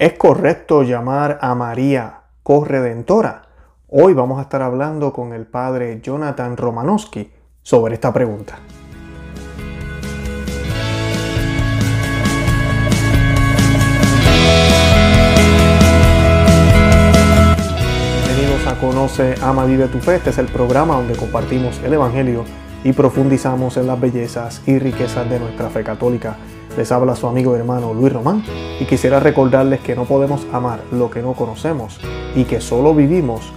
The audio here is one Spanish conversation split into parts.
¿Es correcto llamar a María corredentora? Hoy vamos a estar hablando con el padre Jonathan Romanowski sobre esta pregunta. Bienvenidos a Conoce, Ama, Vive tu Fe. Este es el programa donde compartimos el Evangelio y profundizamos en las bellezas y riquezas de nuestra fe católica. Les habla su amigo y hermano Luis Román y quisiera recordarles que no podemos amar lo que no conocemos y que solo vivimos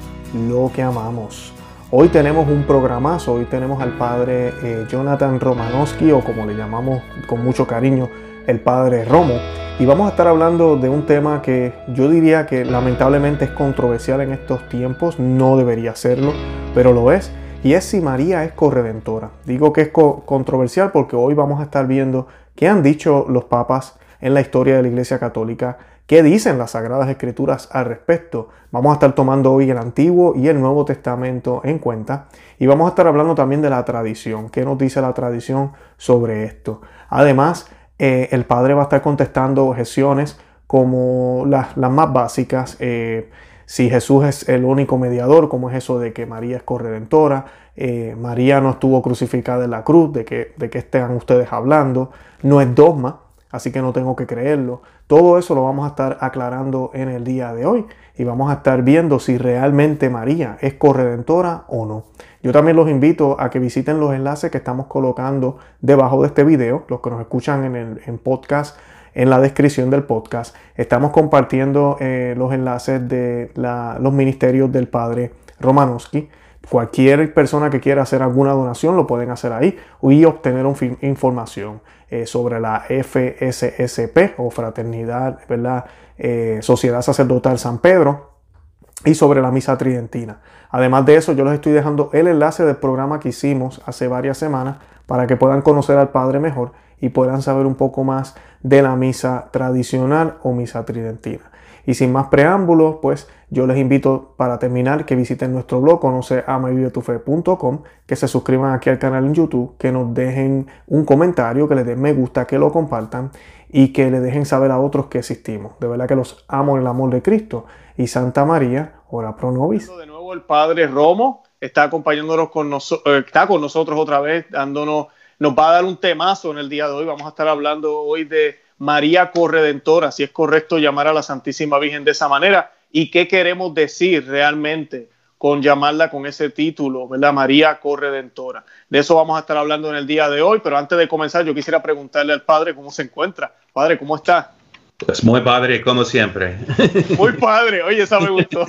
lo que amamos. Hoy tenemos un programazo, hoy tenemos al padre eh, Jonathan Romanowski o como le llamamos con mucho cariño el padre Romo y vamos a estar hablando de un tema que yo diría que lamentablemente es controversial en estos tiempos, no debería serlo, pero lo es y es si María es corredentora. Digo que es controversial porque hoy vamos a estar viendo ¿Qué han dicho los papas en la historia de la Iglesia Católica? ¿Qué dicen las Sagradas Escrituras al respecto? Vamos a estar tomando hoy el Antiguo y el Nuevo Testamento en cuenta y vamos a estar hablando también de la tradición. ¿Qué nos dice la tradición sobre esto? Además, eh, el Padre va a estar contestando objeciones como las, más básicas. Eh, si Jesús es el único mediador, como es eso de que María es corredentora, eh, María no estuvo crucificada en la cruz, de que, de que estén ustedes hablando, no es dogma, así que no tengo que creerlo. Todo eso lo vamos a estar aclarando en el día de hoy y vamos a estar viendo si realmente María es corredentora o no. Yo también los invito a que visiten los enlaces que estamos colocando debajo de este video, los que nos escuchan en el podcast en la descripción del podcast. Estamos compartiendo eh, los enlaces de los ministerios del padre Romanowski. Cualquier persona que quiera hacer alguna donación lo pueden hacer ahí y obtener información eh, sobre la FSSP o Fraternidad, ¿verdad? Eh, Sociedad Sacerdotal San Pedro y sobre la misa tridentina. Además de eso, yo les estoy dejando el enlace del programa que hicimos hace varias semanas para que puedan conocer al Padre mejor y puedan saber un poco más de la misa tradicional o misa tridentina. Y sin más preámbulos, pues yo les invito para terminar que visiten nuestro blog conoceamavivetufe.com, que se suscriban aquí al canal en YouTube, que nos dejen un comentario, que les den me gusta, que lo compartan y que le dejen saber a otros que existimos. De verdad que los amo en el amor de Cristo. Y Santa María, ora pro nobis. De nuevo el Padre Romo está acompañándonos con nosotros, eh, está con nosotros otra vez, dándonos nos va a dar un temazo en el día de hoy. Vamos a estar hablando hoy de María Corredentora, si es correcto llamar a la Santísima Virgen de esa manera y qué queremos decir realmente con llamarla con ese título, ¿verdad? María Corredentora. De eso vamos a estar hablando en el día de hoy, pero antes de comenzar yo quisiera preguntarle al padre cómo se encuentra. Padre, ¿cómo está? Pues muy padre, como siempre. Muy padre, oye, esa me gustó.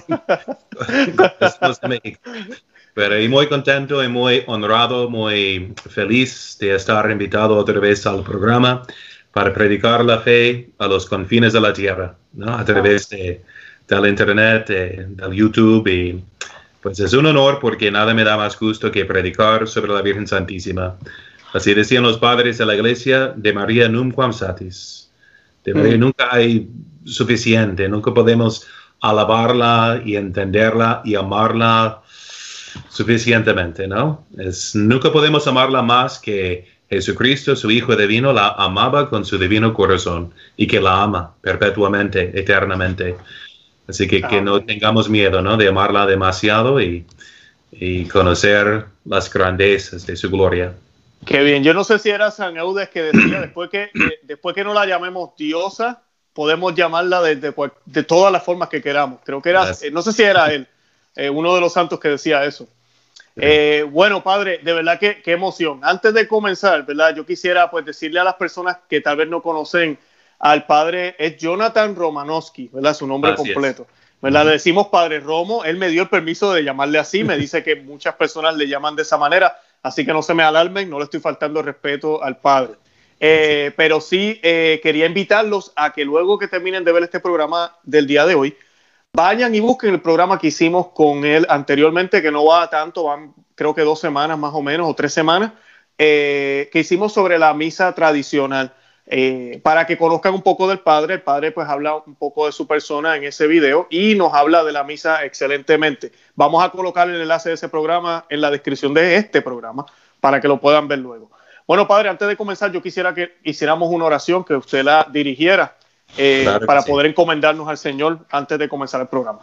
Pero y muy contento y muy honrado, muy feliz de estar invitado otra vez al programa para predicar la fe a los confines de la tierra, ¿no? a través de, del Internet, del YouTube. Y pues es un honor porque nada me da más gusto que predicar sobre la Virgen Santísima. Así decían los padres de la iglesia, de María nunquam satis. De María mm. nunca hay suficiente, nunca podemos alabarla y entenderla y amarla suficientemente, ¿no? Es, nunca podemos amarla más que Jesucristo, su Hijo divino, la amaba con su divino corazón y que la ama perpetuamente, eternamente. Así que que no tengamos miedo, ¿no? De amarla demasiado y, y conocer las grandezas de su gloria. Qué bien. Yo no sé si era San Eudes que decía, después que, después que no la llamemos diosa, podemos llamarla de, de, todas las formas que queramos. Creo que era, no sé si era él, eh, uno de los santos que decía eso. Eh, bueno, padre, de verdad que qué emoción. Antes de comenzar, ¿verdad? Yo quisiera pues decirle a las personas que tal vez no conocen al padre, es Jonathan Romanowski, ¿verdad? Su nombre completo. ¿verdad? Le decimos padre Romo, él me dio el permiso de llamarle así, me dice que muchas personas le llaman de esa manera, así que no se me alarmen, no le estoy faltando respeto al padre. Eh, pero sí quería invitarlos a que luego que terminen de ver este programa del día de hoy, Vayan y busquen el programa que hicimos con él anteriormente, que no va tanto, van creo que dos semanas más o menos, o tres semanas, eh, que hicimos sobre la misa tradicional. Eh, para que conozcan un poco del padre, el padre pues habla un poco de su persona en ese video y nos habla de la misa excelentemente. Vamos a colocar el enlace de ese programa en la descripción de este programa para que lo puedan ver luego. Bueno, padre, antes de comenzar yo quisiera que hiciéramos una oración, que usted la dirigiera para poder encomendarnos al Señor antes de comenzar el programa.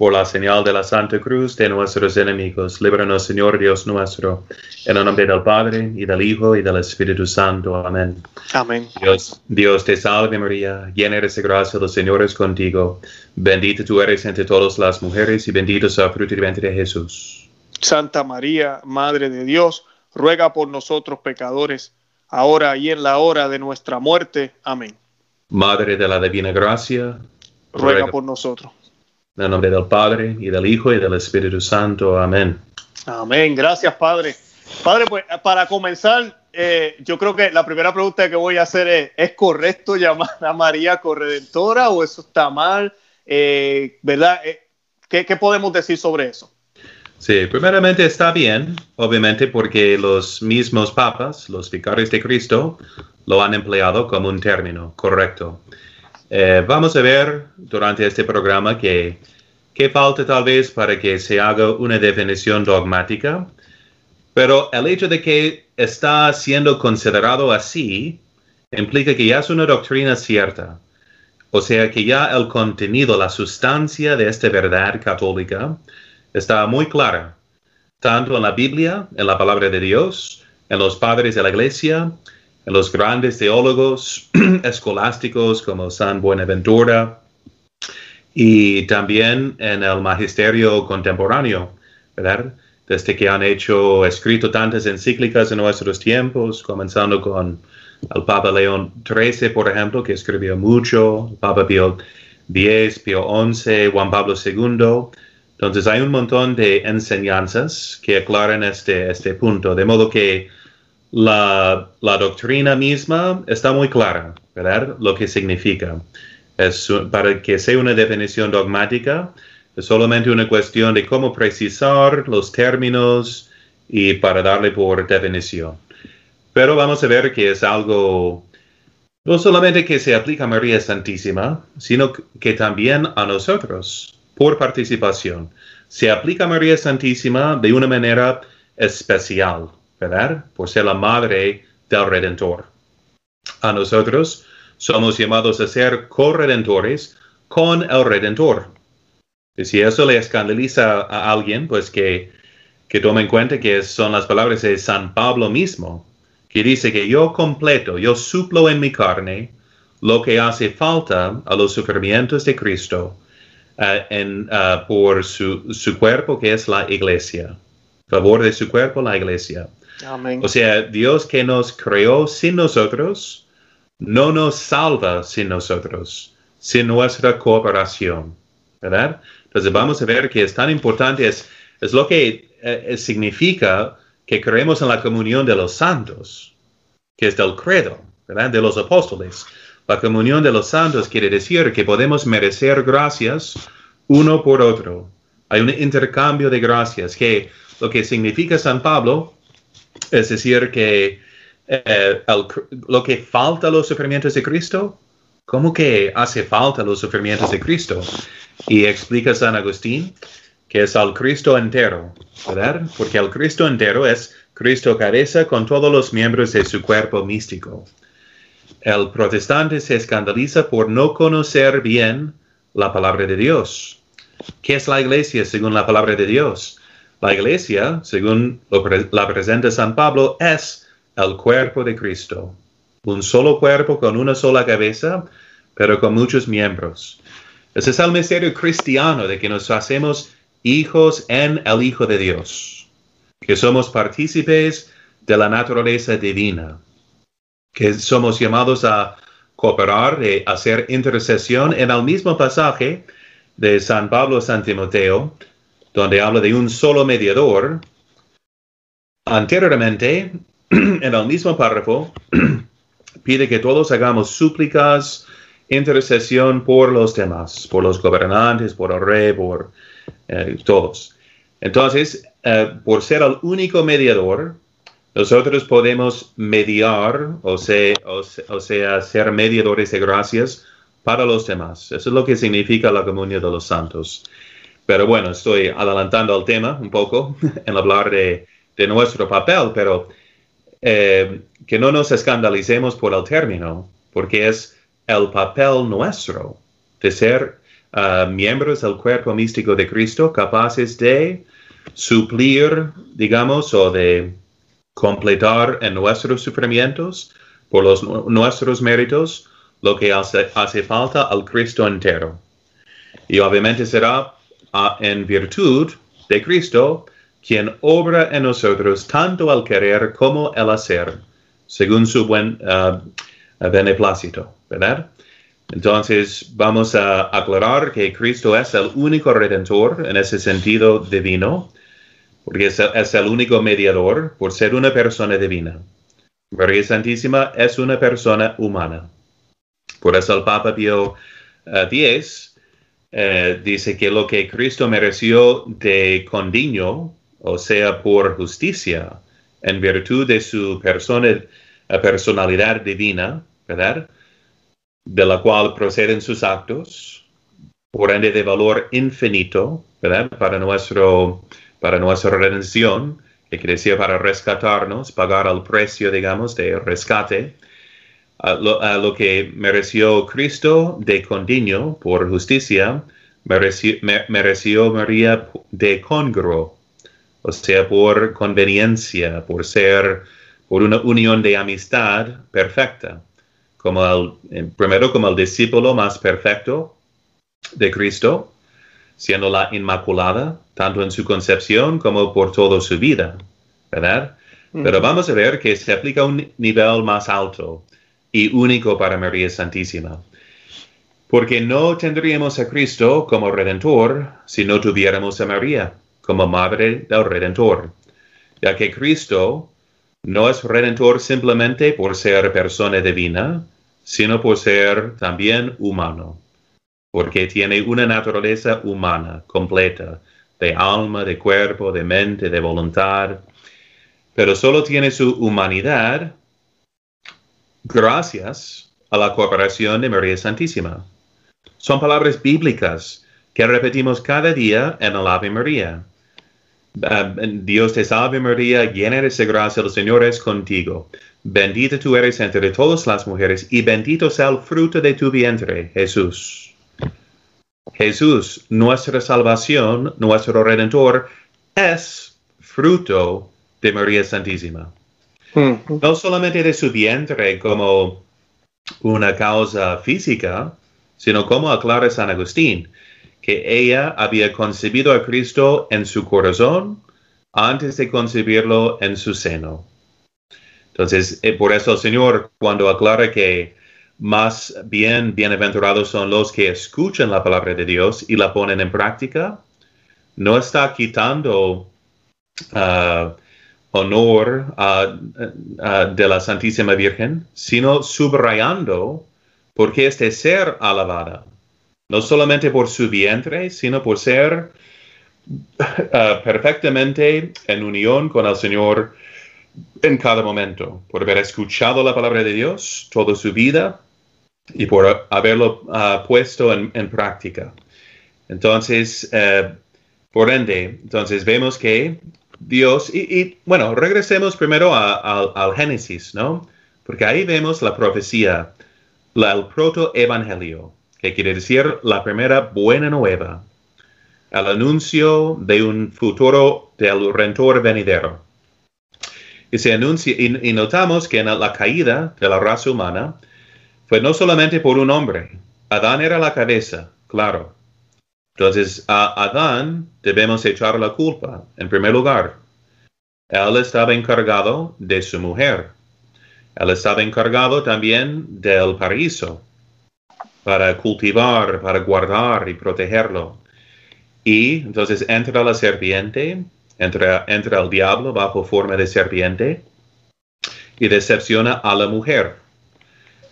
Por la señal de la Santa Cruz de nuestros enemigos, líbranos, Señor Dios nuestro, en el nombre del Padre, y del Hijo, y del Espíritu Santo. Amén. Amén. Dios, Dios te salve María, llena eres de gracia, el Señor es contigo. Bendita tú eres entre todas las mujeres, y bendito es el fruto y vientre de Jesús. Santa María, Madre de Dios, ruega por nosotros pecadores, ahora y en la hora de nuestra muerte. Amén. Madre de la Divina Gracia, ruega por nosotros. En el nombre del Padre, y del Hijo, y del Espíritu Santo. Amén. Amén. Gracias, Padre. Padre, pues para comenzar, eh, yo creo que la primera pregunta que voy a hacer es, ¿es correcto llamar a María corredentora o eso está mal? Eh, ¿Verdad? Eh, ¿qué, ¿Qué podemos decir sobre eso? Sí, primeramente está bien, obviamente, porque los mismos papas, los vicarios de Cristo, lo han empleado como un término correcto. Eh, vamos a ver durante este programa que, falta tal vez para que se haga una definición dogmática, pero el hecho de que está siendo considerado así implica que ya es una doctrina cierta. O sea que ya el contenido, la sustancia de esta verdad católica está muy clara, tanto en la Biblia, en la palabra de Dios, en los padres de la iglesia, los grandes teólogos escolásticos como San Buenaventura y también en el magisterio contemporáneo, ¿verdad? Desde que han hecho, escrito tantas encíclicas en nuestros tiempos, comenzando con el Papa León XIII, por ejemplo, que escribió mucho, el Papa Pío X, Pío XI, Juan Pablo II. Entonces hay un montón de enseñanzas que aclaran este, este punto, de modo que la, doctrina misma está muy clara, ¿verdad? Lo que significa. Es, para que sea una definición dogmática, es solamente una cuestión de cómo precisar los términos y para darle por definición. Pero vamos a ver que es algo no solamente que se aplica a María Santísima, sino que también a nosotros, por participación. Se aplica a María Santísima de una manera especial. ¿Verdad? Por ser la madre del Redentor. A nosotros somos llamados a ser corredentores con el Redentor. Y si eso le escandaliza a alguien, pues que, que tome en cuenta que son las palabras de San Pablo mismo, que dice que yo completo, yo suplo en mi carne lo que hace falta a los sufrimientos de Cristo uh, en, uh, por su, su cuerpo que es la iglesia. Favor de su cuerpo, la iglesia. O sea, Dios que nos creó sin nosotros, no nos salva sin nosotros, sin nuestra cooperación, ¿verdad? Entonces vamos a ver que es tan importante, es, es lo que eh, significa que creemos en la comunión de los santos, que es del credo, ¿verdad? De los apóstoles. La comunión de los santos quiere decir que podemos merecer gracias uno por otro. Hay un intercambio de gracias, que lo que significa San Pablo es decir, que eh, lo que falta a los sufrimientos de Cristo, ¿cómo que hace falta los sufrimientos de Cristo? Y explica San Agustín que es al Cristo entero, ¿verdad? Porque el Cristo entero es Cristo cabeza con todos los miembros de su cuerpo místico. El protestante se escandaliza por no conocer bien la palabra de Dios. ¿Qué es la iglesia según la palabra de Dios? La iglesia, según lo la presenta San Pablo, es el cuerpo de Cristo. Un solo cuerpo con una sola cabeza, pero con muchos miembros. Ese es el misterio cristiano de que nos hacemos hijos en el Hijo de Dios, que somos partícipes de la naturaleza divina, que somos llamados a cooperar, y hacer intercesión en el mismo pasaje de San Pablo a San Timoteo, donde habla de un solo mediador, anteriormente, en el mismo párrafo, pide que todos hagamos súplicas, intercesión por los demás, por los gobernantes, por el rey, por eh, todos. Entonces, eh, por ser el único mediador, nosotros podemos mediar, o sea, o sea, ser mediadores de gracias para los demás. Eso es lo que significa la comunión de los santos. Pero bueno, estoy adelantando al tema un poco en hablar de, nuestro papel, pero eh, que no nos escandalicemos por el término, porque es el papel nuestro de ser uh, miembros del cuerpo místico de Cristo, capaces de suplir, digamos, o de completar en nuestros sufrimientos, por los, nuestros méritos, lo que hace, hace falta al Cristo entero. Y obviamente será uh, en virtud de Cristo quien obra en nosotros tanto al querer como el hacer, según su buen uh, beneplácito, ¿verdad? Entonces vamos a aclarar que Cristo es el único redentor en ese sentido divino, porque es el, único mediador por ser una persona divina. María Santísima es una persona humana. Por eso el Papa Pío X eh, dice que lo que Cristo mereció de condiño, o sea, por justicia, en virtud de su persona, personalidad divina, ¿verdad? De la cual proceden sus actos, por ende de valor infinito, ¿verdad? Para, nuestro, para nuestra redención, que quiere decir para rescatarnos, pagar el precio, digamos, de rescate a lo, que mereció Cristo de condiño por justicia, mereció, mereció María de congruo, o sea, por conveniencia, por ser, por una unión de amistad perfecta, como el, primero como el discípulo más perfecto de Cristo, siendo la Inmaculada, tanto en su concepción como por toda su vida, ¿verdad? Pero vamos a ver que se aplica a un nivel más alto y único para María Santísima. Porque no tendríamos a Cristo como Redentor si no tuviéramos a María como Madre del Redentor, ya que Cristo no es Redentor simplemente por ser persona divina, sino por ser también humano, porque tiene una naturaleza humana completa, de alma, de cuerpo, de mente, de voluntad, pero solo tiene su humanidad gracias a la cooperación de María Santísima. Son palabras bíblicas que repetimos cada día en el Ave María. Ah, Dios te salve María, llena de gracia, el Señor es contigo. Bendita tú eres entre todas las mujeres y bendito sea el fruto de tu vientre, Jesús. Jesús, nuestra salvación, nuestro redentor, es fruto de María Santísima. No solamente de su vientre como una causa física, sino como aclara San Agustín, que ella había concebido a Cristo en su corazón antes de concebirlo en su seno. Entonces, eh, por eso el Señor, cuando aclara que más bien bienaventurados son los que escuchan la palabra de Dios y la ponen en práctica, no está quitando uh, honor de la Santísima Virgen, sino subrayando porque es de ser alabada, no solamente por su vientre, sino por ser uh, perfectamente en unión con el Señor en cada momento, por haber escuchado la palabra de Dios toda su vida y por haberlo uh, puesto en, práctica. Entonces, uh, por ende, entonces vemos que Dios, y, bueno, regresemos primero al Génesis, ¿no? Porque ahí vemos la profecía, la, el proto-evangelio, que quiere decir la primera buena nueva, el anuncio de un futuro del Redentor venidero. Y se anuncia, y, notamos que en la caída de la raza humana fue no solamente por un hombre, Adán era la cabeza, claro, entonces, a Adán debemos echar la culpa, en primer lugar. Él estaba encargado de su mujer. Él estaba encargado también del paraíso, para cultivar, para guardar y protegerlo. Y entonces entra la serpiente, entra, entra el diablo bajo forma de serpiente y decepciona a la mujer.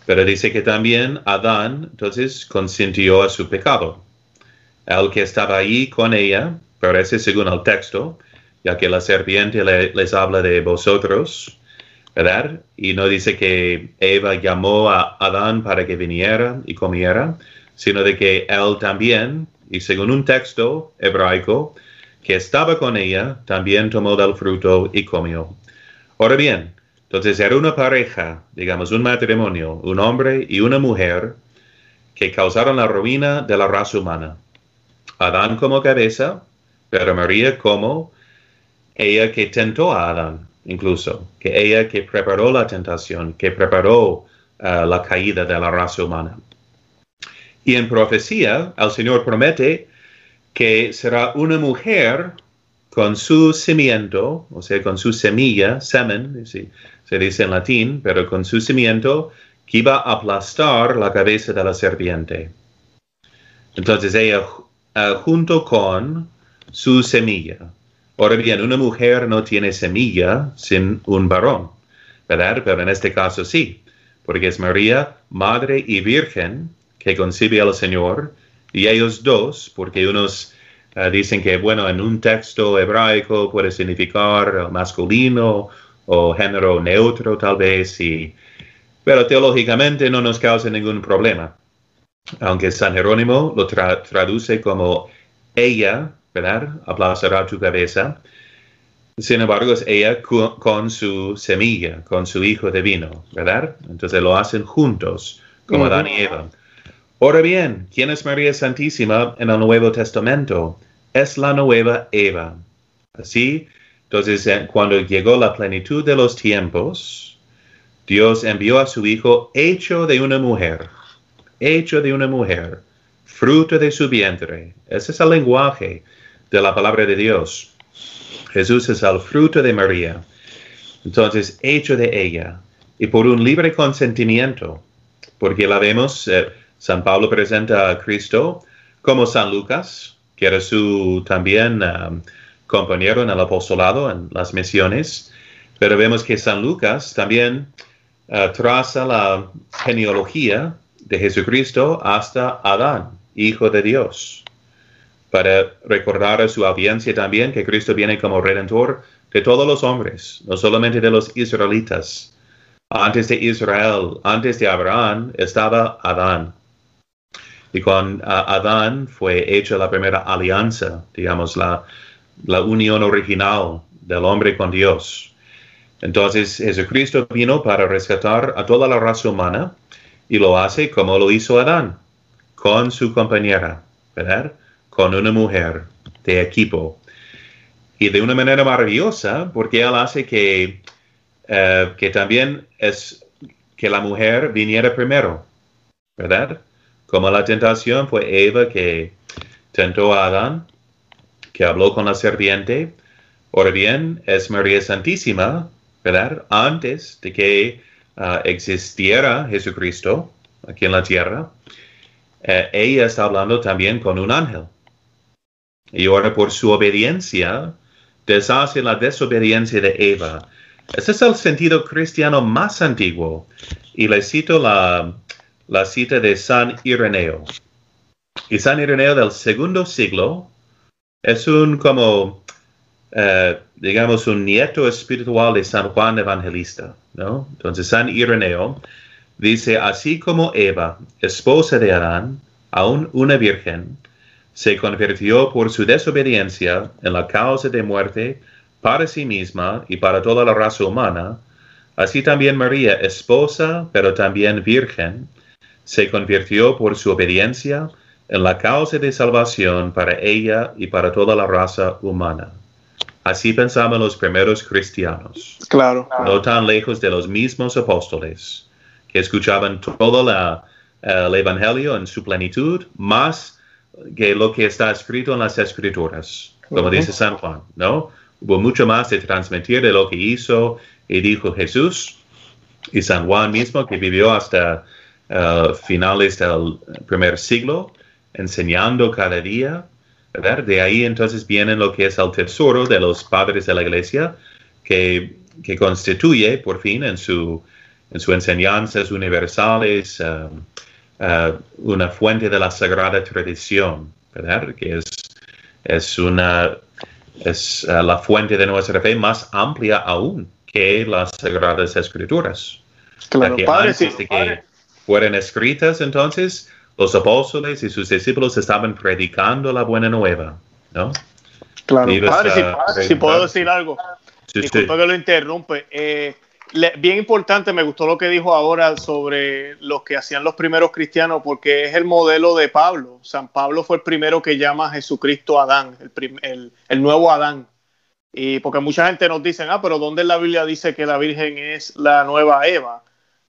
Pero dice que también Adán entonces consintió a su pecado el que estaba ahí con ella, parece según el texto, ya que la serpiente les habla de vosotros, ¿verdad? Y no dice que Eva llamó a Adán para que viniera y comiera, sino de que él también, y según un texto hebraico, que estaba con ella, también tomó del fruto y comió. Ahora bien, entonces era una pareja, digamos un matrimonio, un hombre y una mujer, que causaron la ruina de la raza humana. Adán como cabeza, pero María como ella que tentó a Adán, incluso, que ella que preparó la tentación, que preparó uh, la caída de la raza humana. Y en profecía, el Señor promete que será una mujer con su cimiento, o sea, con su semilla, semen, se dice en latín, pero con su cimiento, que iba a aplastar la cabeza de la serpiente. Entonces ella, uh, junto con su semilla. Ahora bien, una mujer no tiene semilla sin un varón, ¿verdad? Pero en este caso sí, porque es María, madre y virgen, que concibe al Señor, y ellos dos, porque unos uh, dicen que, bueno, en un texto hebraico puede significar masculino o género neutro tal vez, y, pero teológicamente no nos causa ningún problema. Aunque San Jerónimo lo traduce como ella, ¿verdad? Aplastará tu cabeza. Sin embargo, es ella con, su semilla, con su hijo divino, ¿verdad? Entonces lo hacen juntos, como Adán y Eva. Ahora bien, ¿quién es María Santísima en el Nuevo Testamento? Es la nueva Eva. Así, entonces, cuando llegó la plenitud de los tiempos, Dios envió a su Hijo hecho de una mujer, hecho de una mujer, fruto de su vientre. Ese es el lenguaje de la palabra de Dios. Jesús es el fruto de María. Entonces, hecho de ella y por un libre consentimiento, porque la vemos. Eh, San Pablo presenta a Cristo como San Lucas, que era su también um, compañero en el apostolado, en las misiones, pero vemos que San Lucas también uh, traza la genealogía de Jesucristo hasta Adán, hijo de Dios, para recordar a su audiencia también que Cristo viene como redentor de todos los hombres, no solamente de los israelitas. Antes de Israel, antes de Abraham, estaba Adán. Y con Adán fue hecha la primera alianza, digamos, la, la unión original del hombre con Dios. Entonces Jesucristo vino para rescatar a toda la raza humana y lo hace como lo hizo Adán, con su compañera, ¿verdad? Con una mujer de equipo. Y de una manera maravillosa, porque él hace que, eh, que también es que la mujer viniera primero, ¿verdad? Como la tentación fue Eva que tentó a Adán, que habló con la serpiente. Ahora bien, es María Santísima, ¿verdad? Antes de que ah, existiera Jesucristo aquí en la tierra, eh, ella está hablando también con un ángel. Y ahora por su obediencia, deshace la desobediencia de Eva. Ese es el sentido cristiano más antiguo. Y le cito la, la cita de San Ireneo. Y San Ireneo del segundo siglo es un como, eh, digamos, un nieto espiritual de San Juan Evangelista, ¿no? Entonces San Ireneo dice, así como Eva, esposa de Adán, aún una virgen, se convirtió por su desobediencia en la causa de muerte para sí misma y para toda la raza humana, así también María, esposa, pero también virgen, se convirtió por su obediencia en la causa de salvación para ella y para toda la raza humana. Así pensaban los primeros cristianos. Claro. No tan lejos de los mismos apóstoles, que escuchaban todo la, el Evangelio en su plenitud, más que lo que está escrito en las Escrituras, como dice San Juan, ¿no? Hubo mucho más de transmitir de lo que hizo y dijo Jesús y San Juan mismo, que vivió hasta uh, finales del primer siglo, enseñando cada día. ¿Verdad? De ahí entonces viene lo que es el tesoro de los padres de la iglesia, que, que constituye por fin en su, en sus enseñanzas universales um, uh, una fuente de la sagrada tradición, ¿verdad? que es, es, una, es uh, la fuente de nuestra fe más amplia aún que las sagradas escrituras. Claro, padre, sí, que, fueron escritas, entonces los apóstoles y sus discípulos estaban predicando la buena nueva, ¿no? Claro, padre, si, puedo decir algo, disculpa que lo interrumpe. Eh, bien importante, me gustó lo que dijo ahora sobre los que hacían los primeros cristianos, porque es el modelo de Pablo. San Pablo fue el primero que llama a Jesucristo Adán, el, el, nuevo Adán. Y porque mucha gente nos dice, ah, pero ¿dónde en la Biblia dice que la Virgen es la nueva Eva?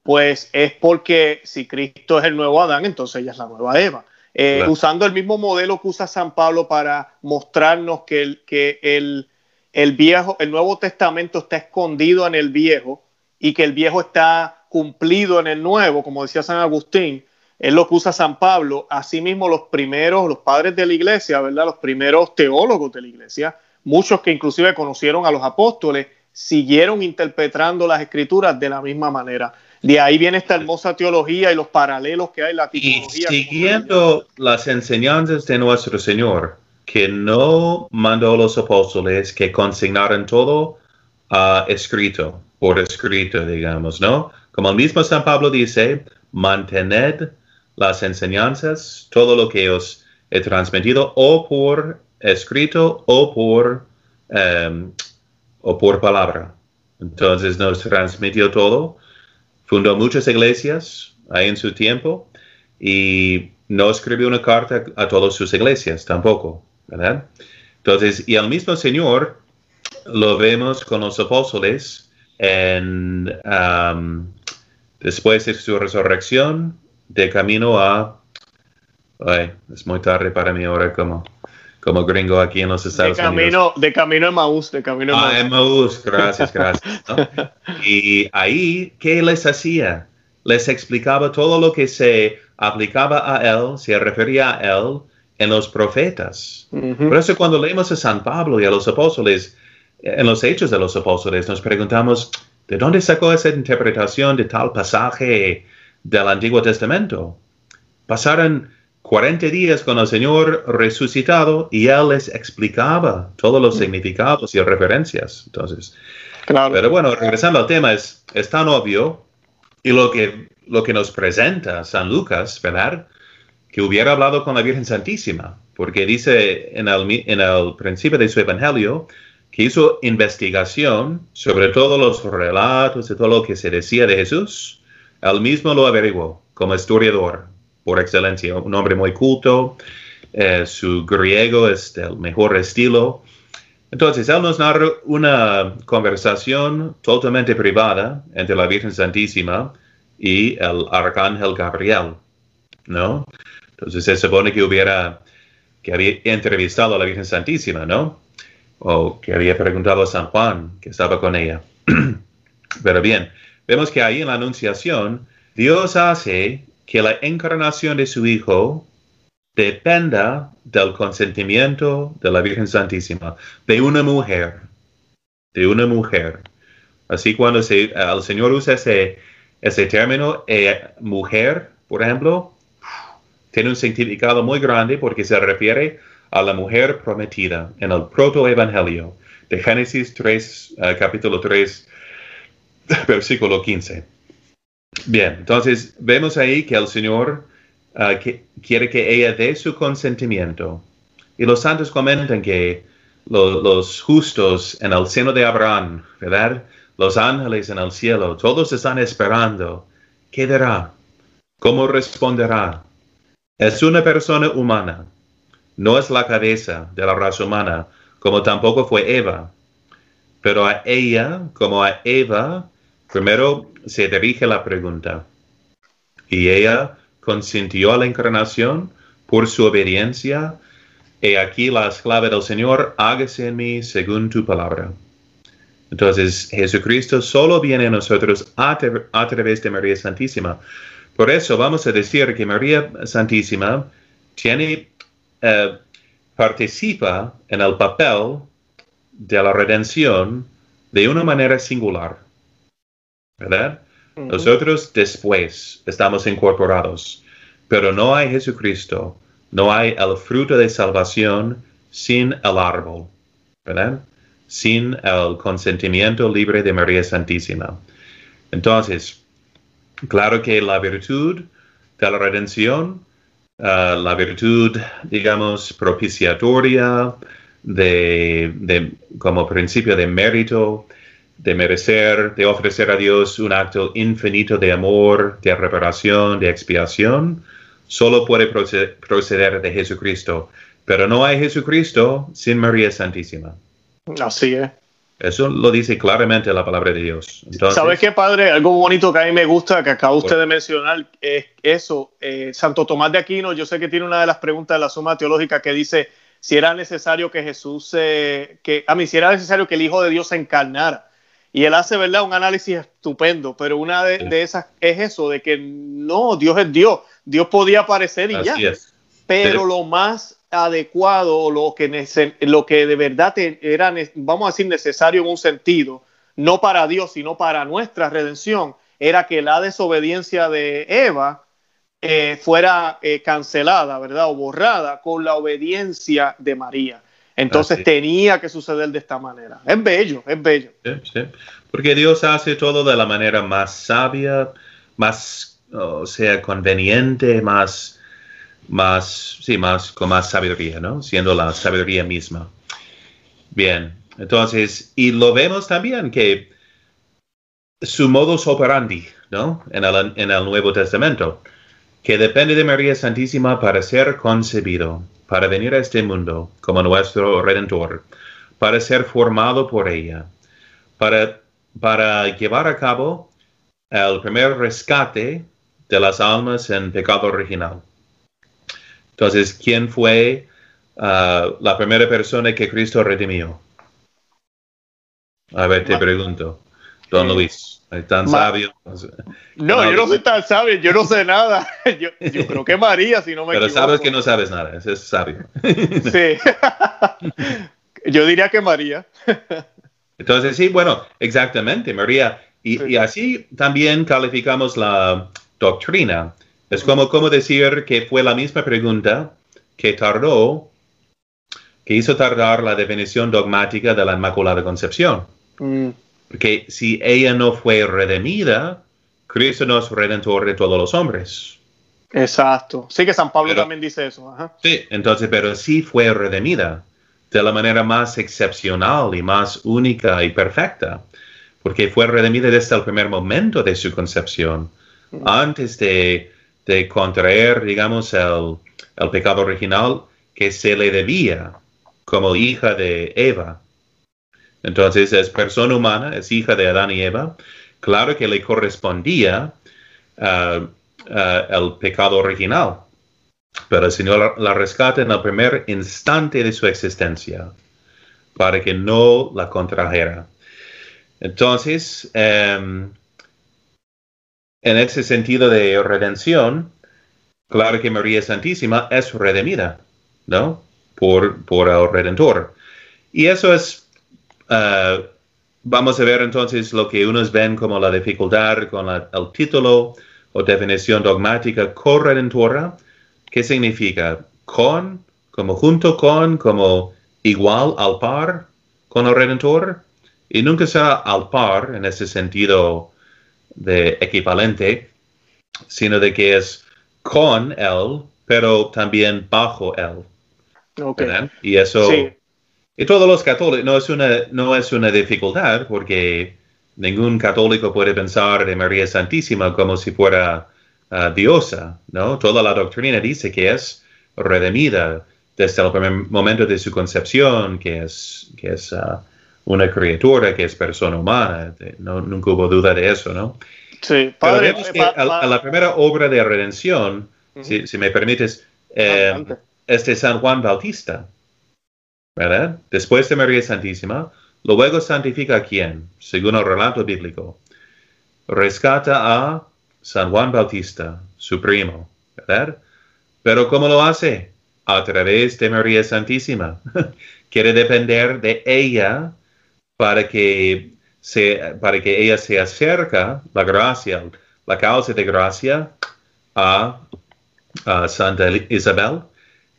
Pues es porque si Cristo es el nuevo Adán, entonces ella es la nueva Eva. Eh, usando el mismo modelo que usa San Pablo para mostrarnos que el, que el, el viejo, el Nuevo Testamento está escondido en el viejo y que el viejo está cumplido en el nuevo, como decía San Agustín, es lo que usa San Pablo. Asimismo, los primeros, los padres de la iglesia, ¿verdad? Los primeros teólogos de la iglesia, muchos que inclusive conocieron a los apóstoles, siguieron interpretando las escrituras de la misma manera. De ahí viene esta hermosa teología y los paralelos que hay en la teología. Y siguiendo las enseñanzas de nuestro Señor, que no mandó a los apóstoles que consignaran todo uh, escrito, por escrito, digamos, ¿no? Como el mismo San Pablo dice, mantened las enseñanzas, todo lo que os he transmitido, o por escrito o por, um, o por palabra. Entonces nos transmitió todo, fundó muchas iglesias ahí en su tiempo y no escribió una carta a todas sus iglesias tampoco, ¿verdad? Entonces, y al mismo Señor lo vemos con los apóstoles en, um, después de su resurrección, de camino a... Ay, es muy tarde para mí ahora como, como gringo aquí en los Estados de camino, Unidos. De camino a Maús, de camino a Ah, Maús, gracias, gracias. y ahí, ¿qué les hacía? Les explicaba todo lo que se aplicaba a él, se refería a él en los profetas. Por eso cuando leemos a San Pablo y a los apóstoles, en los hechos de los apóstoles, nos preguntamos, ¿de dónde sacó esa interpretación de tal pasaje del Antiguo Testamento? Pasaron 40 días con el Señor resucitado y Él les explicaba todos los significados y referencias. Entonces, pero bueno, regresando al tema, es, es tan obvio y lo que, lo que nos presenta San Lucas, ¿verdad? Que hubiera hablado con la Virgen Santísima, porque dice en el, en el principio de su Evangelio, que hizo investigación sobre todos los relatos y todo lo que se decía de Jesús, él mismo lo averiguó como historiador por excelencia, un hombre muy culto, eh, su griego es del mejor estilo. Entonces, él nos narra una conversación totalmente privada entre la Virgen Santísima y el arcángel Gabriel, ¿no? Entonces, se supone que hubiera, que había entrevistado a la Virgen Santísima, ¿no? o que había preguntado a San Juan, que estaba con ella. Pero bien, vemos que ahí en la Anunciación, Dios hace que la encarnación de su Hijo dependa del consentimiento de la Virgen Santísima, de una mujer, de una mujer. Así cuando se, el Señor usa ese, ese término, eh, mujer, por ejemplo, tiene un significado muy grande porque se refiere a la mujer prometida en el protoevangelio de Génesis 3, eh, capítulo 3, versículo 15. Bien, entonces vemos ahí que el Señor eh, quiere que ella dé su consentimiento. Y los santos comentan que los justos en el seno de Abraham, ¿verdad? Los ángeles en el cielo, todos están esperando. ¿Qué dará? ¿Cómo responderá? Es una persona humana no es la cabeza de la raza humana, como tampoco fue Eva. Pero a ella, como a Eva, primero se dirige la pregunta. Y ella consintió a la encarnación por su obediencia. Y aquí la esclava del Señor, hágase en mí según tu palabra. Entonces Jesucristo solo viene a nosotros a, a, través de María Santísima. Por eso vamos a decir que María Santísima tiene eh, participa en el papel de la redención de una manera singular. ¿Verdad? Nosotros después estamos incorporados, pero no hay Jesucristo, no hay el fruto de salvación sin el árbol, ¿verdad? Sin el consentimiento libre de María Santísima. Entonces, claro que la virtud de la redención Ah, la virtud, digamos, propiciatoria, de, como principio de mérito, de merecer, de ofrecer a Dios un acto infinito de amor, de reparación, de expiación, solo puede proceder de Jesucristo. Pero no hay Jesucristo sin María Santísima. Así es. Eso lo dice claramente la palabra de Dios. ¿Sabes qué, padre? Algo bonito que a mí me gusta, que acaba usted de mencionar, es eso. Eh, Santo Tomás de Aquino, yo sé que tiene una de las preguntas de la suma teológica que dice si era necesario que Jesús, que, a mí, si era necesario que el Hijo de Dios se encarnara. Y él hace, ¿verdad? Un análisis estupendo, pero una de, esas es eso, de que no, Dios es Dios. Dios podía aparecer y ya. Pero lo más adecuado, lo que, lo que de verdad era, vamos a decir, necesario en un sentido, no para Dios, sino para nuestra redención, era que la desobediencia de Eva eh, fuera eh, cancelada, ¿verdad? O borrada con la obediencia de María. Entonces tenía que suceder de esta manera. Es bello, es bello. Porque Dios hace todo de la manera más sabia, más, o sea, conveniente, más, más, sí, más, con más sabiduría, ¿no? Siendo la sabiduría misma. Bien, entonces, y lo vemos también que su modus operandi, ¿no? En el, en el Nuevo Testamento, que depende de María Santísima para ser concebido para venir a este mundo como nuestro redentor, para ser formado por ella, para, para llevar a cabo el primer rescate de las almas en pecado original. Entonces, ¿quién fue uh, la primera persona que Cristo redimió? A ver, te pregunto, don Luis tan sabio. No, yo no soy tan sabio, yo no sé nada. Yo, creo que María, si no me Pero sabes que no sabes nada, ese es sabio. Sí. Yo diría que María. Entonces, sí, bueno, exactamente, María. Y, así también calificamos la doctrina. Es como, como decir que fue la misma pregunta que tardó, que hizo tardar la definición dogmática de la Inmaculada Concepción. Mm. Porque si ella no fue redimida, Cristo no es redentor de todos los hombres. Exacto. Sí que San Pablo también dice eso. Sí, entonces, pero sí fue redimida de la manera más excepcional y más única y perfecta, porque fue redimida desde el primer momento de su concepción, antes de, contraer, digamos, el, el pecado original que se le debía como hija de Eva. Entonces es persona humana, es hija de Adán y Eva. Claro que le correspondía uh, uh, el pecado original, pero el Señor la, rescata en el primer instante de su existencia para que no la contrajera. Entonces, um, en ese sentido de redención, claro que María Santísima es redimida, ¿no? Por, por el Redentor. Y eso es Uh, vamos a ver entonces lo que unos ven como la dificultad con el título o definición dogmática corredentora. ¿Qué significa? Con, como junto con, como igual al par con el redentor. Y nunca será al par en ese sentido de equivalente, sino de que es con él, pero también bajo él. Okay. Y eso y todos los católicos, no es una, no es una dificultad porque ningún católico puede pensar de María Santísima como si fuera uh, diosa, ¿no? Toda la doctrina dice que es redimida desde el primer momento de su concepción, que es, que es uh, una criatura, que es persona humana. No, nunca hubo duda de eso, ¿no? Sí, padre, que a, la primera obra de redención, si, si, me permites, eh, es de San Juan Bautista. ¿Verdad? Después de María Santísima, luego santifica a quién, según el relato bíblico. Rescata a San Juan Bautista, su primo, ¿verdad? Pero ¿cómo lo hace? A través de María Santísima. Quiere depender de ella para que, se, para que ella se acerca, la gracia, la causa de gracia, a, a Santa Isabel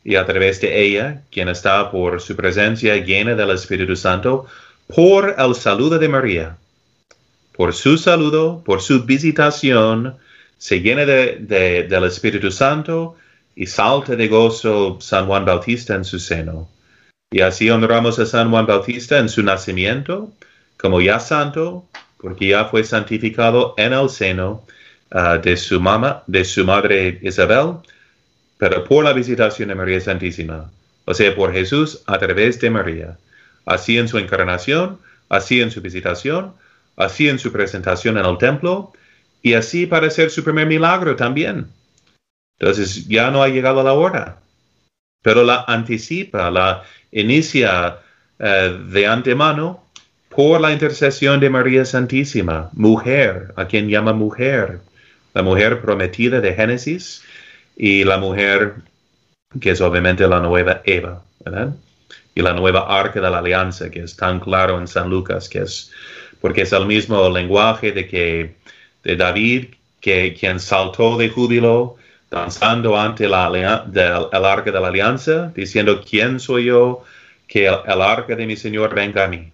y a través de ella, quien está por su presencia llena del Espíritu Santo, por el saludo de María. Por su saludo, por su visitación, se llena de, del Espíritu Santo y salta de gozo San Juan Bautista en su seno. Y así honramos a San Juan Bautista en su nacimiento, como ya santo, porque ya fue santificado en el seno ah, de su mamá, de su madre Isabel, pero por la visitación de María Santísima, o sea, por Jesús a través de María, así en su encarnación, así en su visitación, así en su presentación en el templo, y así para hacer su primer milagro también. Entonces ya no ha llegado la hora, pero la anticipa, la inicia eh, de antemano por la intercesión de María Santísima, mujer, a quien llama mujer, la mujer prometida de Génesis y la mujer que es obviamente la nueva Eva, ¿verdad? Y la nueva arca de la alianza, que es tan claro en San Lucas, que es porque es el mismo lenguaje de que de David, que quien saltó de júbilo danzando ante la, el arca de la alianza, diciendo, ¿quién soy yo que el, arca de mi Señor venga a mí?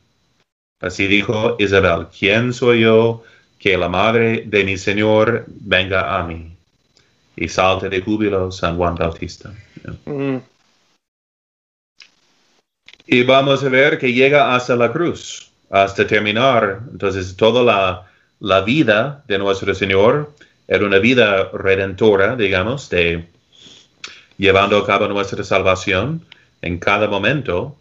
Así dijo Isabel, ¿quién soy yo que la madre de mi Señor venga a mí? Y salte de júbilo San Juan Bautista. Mm. Y vamos a ver que llega hasta la cruz, hasta terminar. Entonces, toda la, la vida de nuestro Señor era una vida redentora, digamos, de llevando a cabo nuestra salvación en cada momento,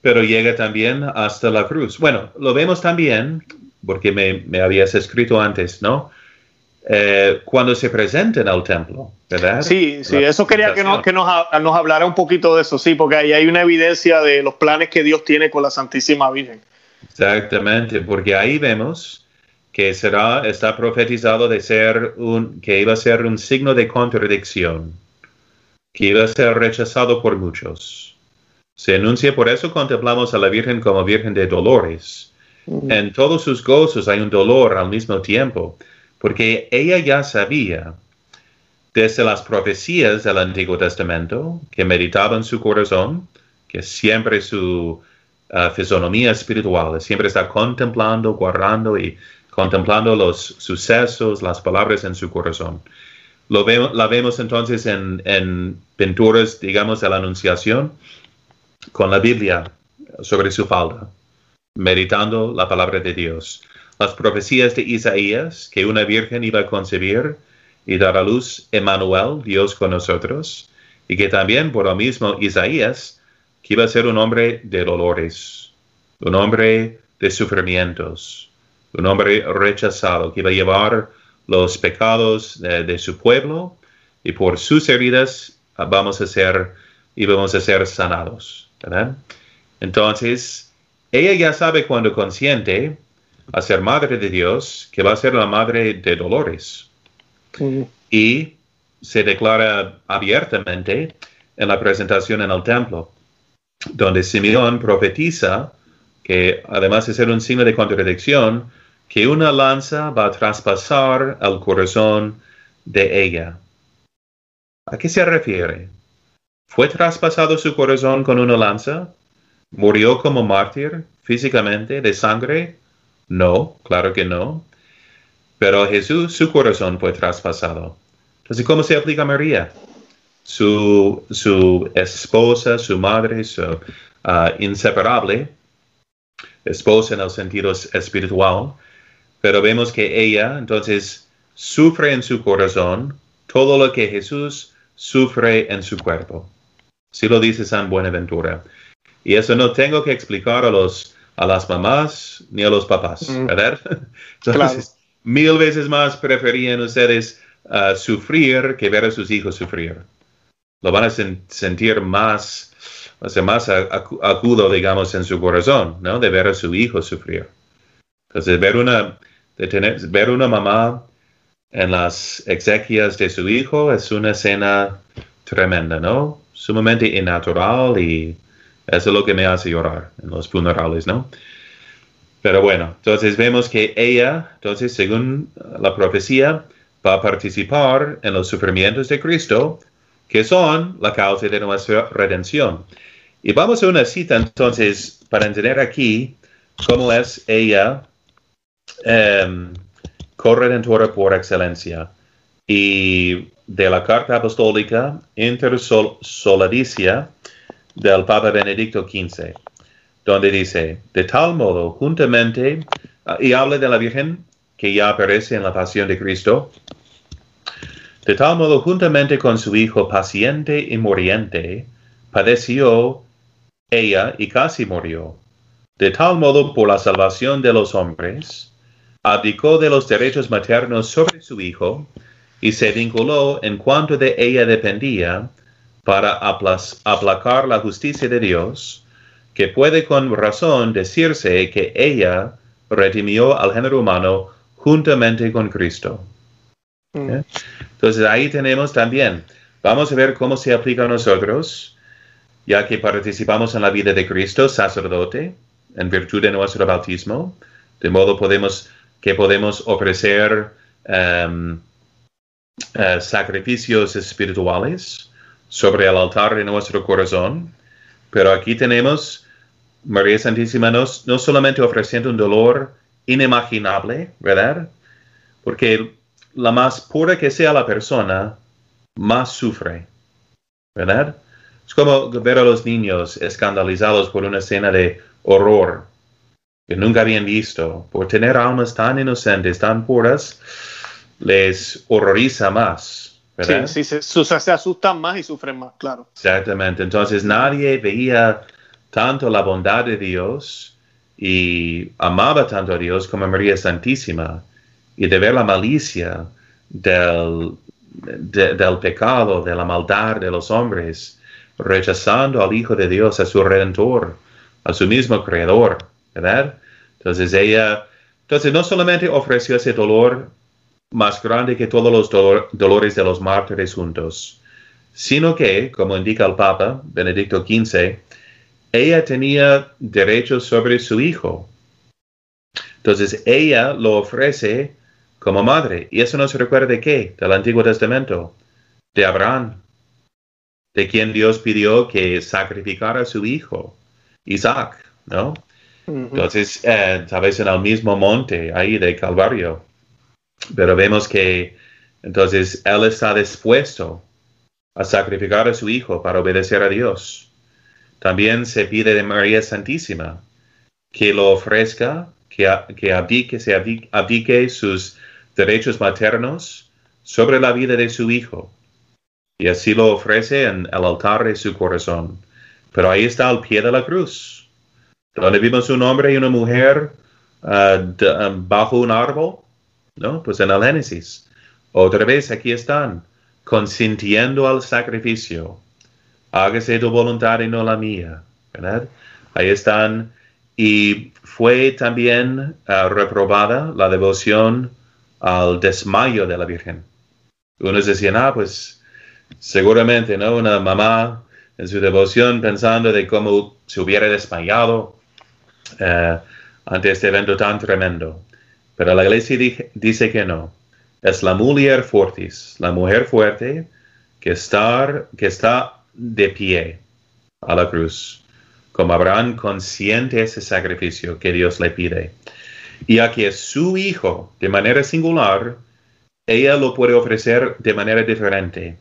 pero llega también hasta la cruz. Bueno, lo vemos también, porque me, habías escrito antes, ¿no? Eh, cuando se presenta en el templo, ¿verdad? Sí, sí, eso quería que, nos, que nos, nos, hablara un poquito de eso, sí, porque ahí hay una evidencia de los planes que Dios tiene con la Santísima Virgen. Exactamente, porque ahí vemos que será, está profetizado de ser un, que iba a ser un signo de contradicción, que iba a ser rechazado por muchos. Se anuncia, por eso contemplamos a la Virgen como Virgen de Dolores. Mm. En todos sus gozos hay un dolor al mismo tiempo, porque ella ya sabía desde las profecías del Antiguo Testamento que meditaba en su corazón, que siempre su uh, fisonomía espiritual, siempre está contemplando, guardando y contemplando los sucesos, las palabras en su corazón. Lo vemos, la vemos entonces en, en pinturas, digamos, de la Anunciación, con la Biblia sobre su falda, meditando la palabra de Dios. Las profecías de Isaías, que una virgen iba a concebir y dar a luz Emmanuel, Dios con nosotros, y que también por lo mismo Isaías, que iba a ser un hombre de dolores, un hombre de sufrimientos, un hombre rechazado que iba a llevar los pecados de, su pueblo y por sus heridas vamos a ser y vamos a ser sanados. Entonces, ella ya sabe cuando consciente a ser madre de Dios que va a ser la madre de dolores. Y se declara abiertamente en la presentación en el templo, donde Simeón profetiza que además de ser un signo de contradicción, que una lanza va a traspasar el corazón de ella. ¿A qué se refiere? ¿Fue traspasado su corazón con una lanza? ¿Murió como mártir físicamente de sangre? No, claro que no. Pero Jesús, su corazón fue traspasado. Entonces, ¿cómo se aplica a María? Su, su esposa, su madre, su uh, inseparable esposa en el sentido espiritual, pero vemos que ella entonces sufre en su corazón todo lo que Jesús sufre en su cuerpo. Si lo dice San Buenaventura. Y eso no tengo que explicar a, los, a las mamás ni a los papás, mm. ¿verdad? Entonces, mil veces más preferían ustedes uh, sufrir que ver a sus hijos sufrir. Lo van a sentir más, o sea, más agudo, digamos, en su corazón, ¿no? De ver a su hijo sufrir. Entonces, ver una, de tener, ver una mamá en las exequias de su hijo es una escena tremenda, ¿no? Sumamente innatural y eso es lo que me hace llorar en los funerales, ¿no? Pero bueno, entonces vemos que ella, entonces según la profecía, va a participar en los sufrimientos de Cristo, que son la causa de nuestra redención. Y vamos a una cita entonces para entender aquí cómo es ella eh, corredentora por excelencia y de la carta apostólica intersoladicia del Papa Benedicto XV. donde dice, de tal modo, juntamente, ah, y habla de la Virgen que ya aparece en la pasión de Cristo, de tal modo, juntamente con su Hijo paciente y muriente, padeció ella y casi murió. De tal modo, por la salvación de los hombres, abdicó de los derechos maternos sobre su Hijo y se vinculó en cuanto de ella dependía para aplacar la justicia de Dios, que puede con razón decirse que ella redimió al género humano juntamente con Cristo. Mm. ¿Eh? Entonces ahí tenemos también, vamos a ver cómo se aplica a nosotros, ya que participamos en la vida de Cristo, sacerdote, en virtud de nuestro bautismo, de modo podemos, que podemos ofrecer em, eh, sacrificios espirituales sobre el altar de nuestro corazón, pero aquí tenemos María Santísima no, no solamente ofreciendo un dolor inimaginable, ¿verdad? Porque la más pura que sea la persona, más sufre, ¿verdad? Es como ver a los niños escandalizados por una escena de horror que nunca habían visto, por tener almas tan inocentes, tan puras, les horroriza más. ¿Verdad? Sí, sí se, se, asustan más y sufren más, claro. Exactamente. Entonces nadie veía tanto la bondad de Dios y amaba tanto a Dios como María Santísima y de ver la malicia del, del pecado, de la maldad de los hombres, rechazando al Hijo de Dios, a su Redentor, a su mismo Creador, ¿verdad? Entonces ella, entonces no solamente ofreció ese dolor más grande que todos los dolores de los mártires juntos, sino que, como indica el Papa Benedicto XV, ella tenía derechos sobre su hijo. Entonces ella lo ofrece como madre. Y eso nos recuerda de qué? Del Antiguo Testamento, de Abraham, de quien Dios pidió que sacrificara a su hijo, Isaac, ¿no? Entonces, eh, tal vez en el mismo monte ahí de Calvario. Pero vemos que entonces él está dispuesto a sacrificar a su hijo para obedecer a Dios. También se pide de María Santísima que lo ofrezca, que, que abdique, sus derechos maternos sobre la vida de su hijo. Y así lo ofrece en el altar de su corazón. Pero ahí está al pie de la cruz, donde vimos un hombre y una mujer ah, um, bajo un árbol, ¿no? Pues en el Génesis. Otra vez aquí están, consintiendo al sacrificio. Hágase tu voluntad y no la mía, ¿verdad? Ahí están. Y fue también ah, reprobada la devoción al desmayo de la Virgen. Unos decían, ah, pues seguramente, ¿no? Una mamá en su devoción pensando de cómo se hubiera desmayado eh, ante este evento tan tremendo. Pero la iglesia dice que no. Es la mujer fortis, la mujer fuerte que, estar, que está de pie a la cruz, como Abraham consciente ese sacrificio que Dios le pide y a que su hijo, de manera singular, ella lo puede ofrecer de manera diferente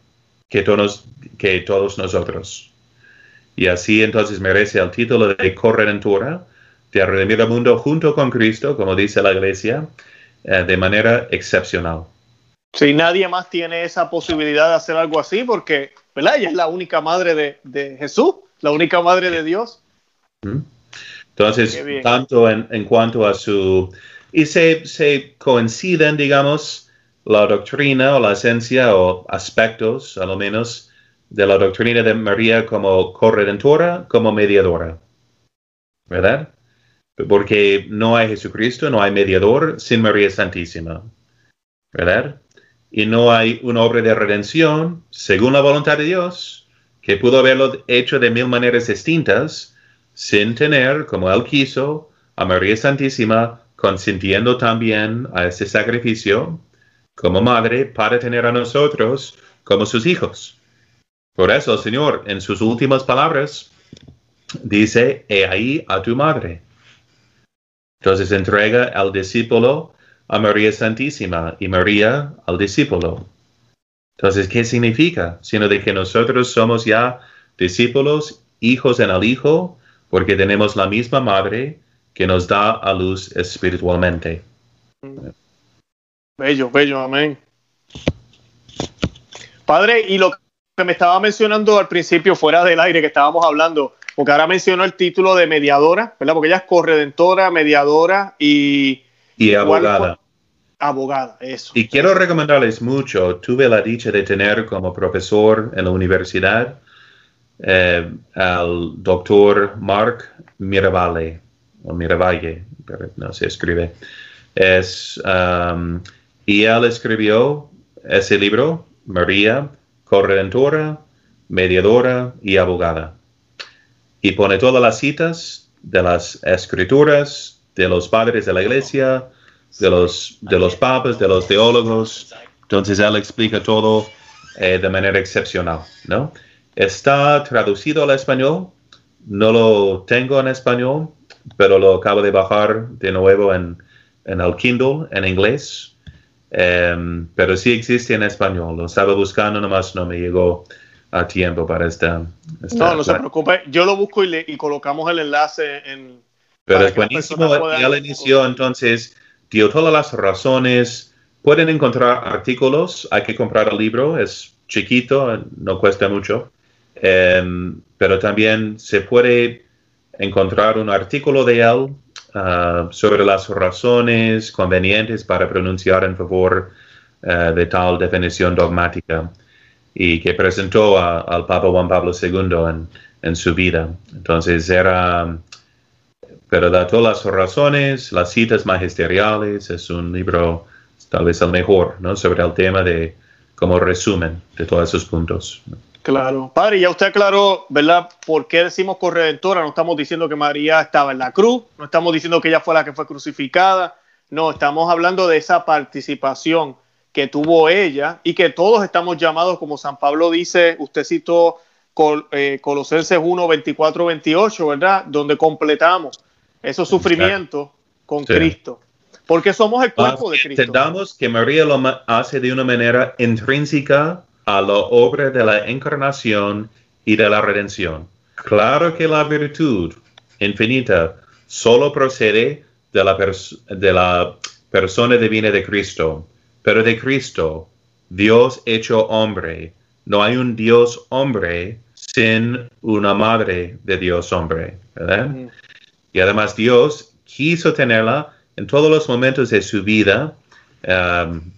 que todos, que todos nosotros. Y así entonces merece el título de corredentora, de redimir el mundo junto con Cristo, como dice la iglesia, eh, de manera excepcional. Sí, nadie más tiene esa posibilidad de hacer algo así porque, ¿verdad? Ella es la única madre de, Jesús, la única madre de Dios. Entonces, tanto en, cuanto a su... Y se, se coinciden, digamos, la doctrina o la esencia o aspectos, a lo menos, de la doctrina de María como corredentora, como mediadora. ¿Verdad? Porque no hay Jesucristo, no hay mediador sin María Santísima. ¿Verdad? Y no hay una obra de redención, según la voluntad de Dios, que pudo haberlo hecho de mil maneras distintas, sin tener, como él quiso, a María Santísima consintiendo también a ese sacrificio como madre para tener a nosotros como sus hijos. Por eso el Señor en sus últimas palabras dice, he ahí a tu madre. Entonces entrega al discípulo a María Santísima y María al discípulo. Entonces, ¿qué significa? Sino de que nosotros somos ya discípulos, hijos en el Hijo, porque tenemos la misma madre que nos da a luz espiritualmente. Bello, bello, amén. Padre, y lo que me estaba mencionando al principio, fuera del aire que estábamos hablando, porque ahora mencionó el título de mediadora, ¿verdad? Porque ella es corredentora, mediadora y... Y abogada. Abogada, eso. Y quiero recomendarles mucho, tuve la dicha de tener como profesor en la universidad eh, al doctor Mark Miravalle, o Miravalle, pero no se escribe. Es, um, y él escribió ese libro, María, corredentora, mediadora y abogada. Y pone todas las citas de las escrituras, de los padres de la iglesia, de los, de los papas, de los teólogos. Entonces él explica todo eh, de manera excepcional, ¿no? Está traducido al español, no lo tengo en español, pero lo acabo de bajar de nuevo en, en el Kindle en inglés. Em, pero sí existe en español. Lo estaba buscando, nomás no me llegó a tiempo para esta. no, no se preocupe. Yo lo busco y, le, y colocamos el enlace en. Pero es buenísimo. Ya lo inició, entonces dio todas las razones. Pueden encontrar artículos. Hay que comprar el libro. Es chiquito, no cuesta mucho. Em, pero también se puede encontrar un artículo de él Ah, sobre las razones convenientes para pronunciar en favor ah, de tal definición dogmática y que presentó al Papa Juan Pablo II en, su vida. Entonces era, pero da todas las razones, las citas magisteriales, es un libro tal vez el mejor, ¿no? Sobre el tema de como resumen de todos esos puntos. Claro. Padre, ya usted aclaró, ¿verdad? ¿Por qué decimos corredentora? No estamos diciendo que María estaba en la cruz, no estamos diciendo que ella fue la que fue crucificada, no, estamos hablando de esa participación que tuvo ella y que todos estamos llamados, como San Pablo dice, usted citó eh, Colosenses 1, 24, 28, ¿verdad? Donde completamos esos sufrimientos con Cristo. Porque somos el cuerpo de Cristo. Entendamos que María lo hace de una manera intrínseca a la obra de la encarnación y de la redención. Claro que la virtud infinita solo procede de la, de la persona divina de Cristo, pero de Cristo, Dios hecho hombre. No hay un Dios hombre sin una madre de Dios hombre. Y además Dios quiso tenerla en todos los momentos de su vida. Um,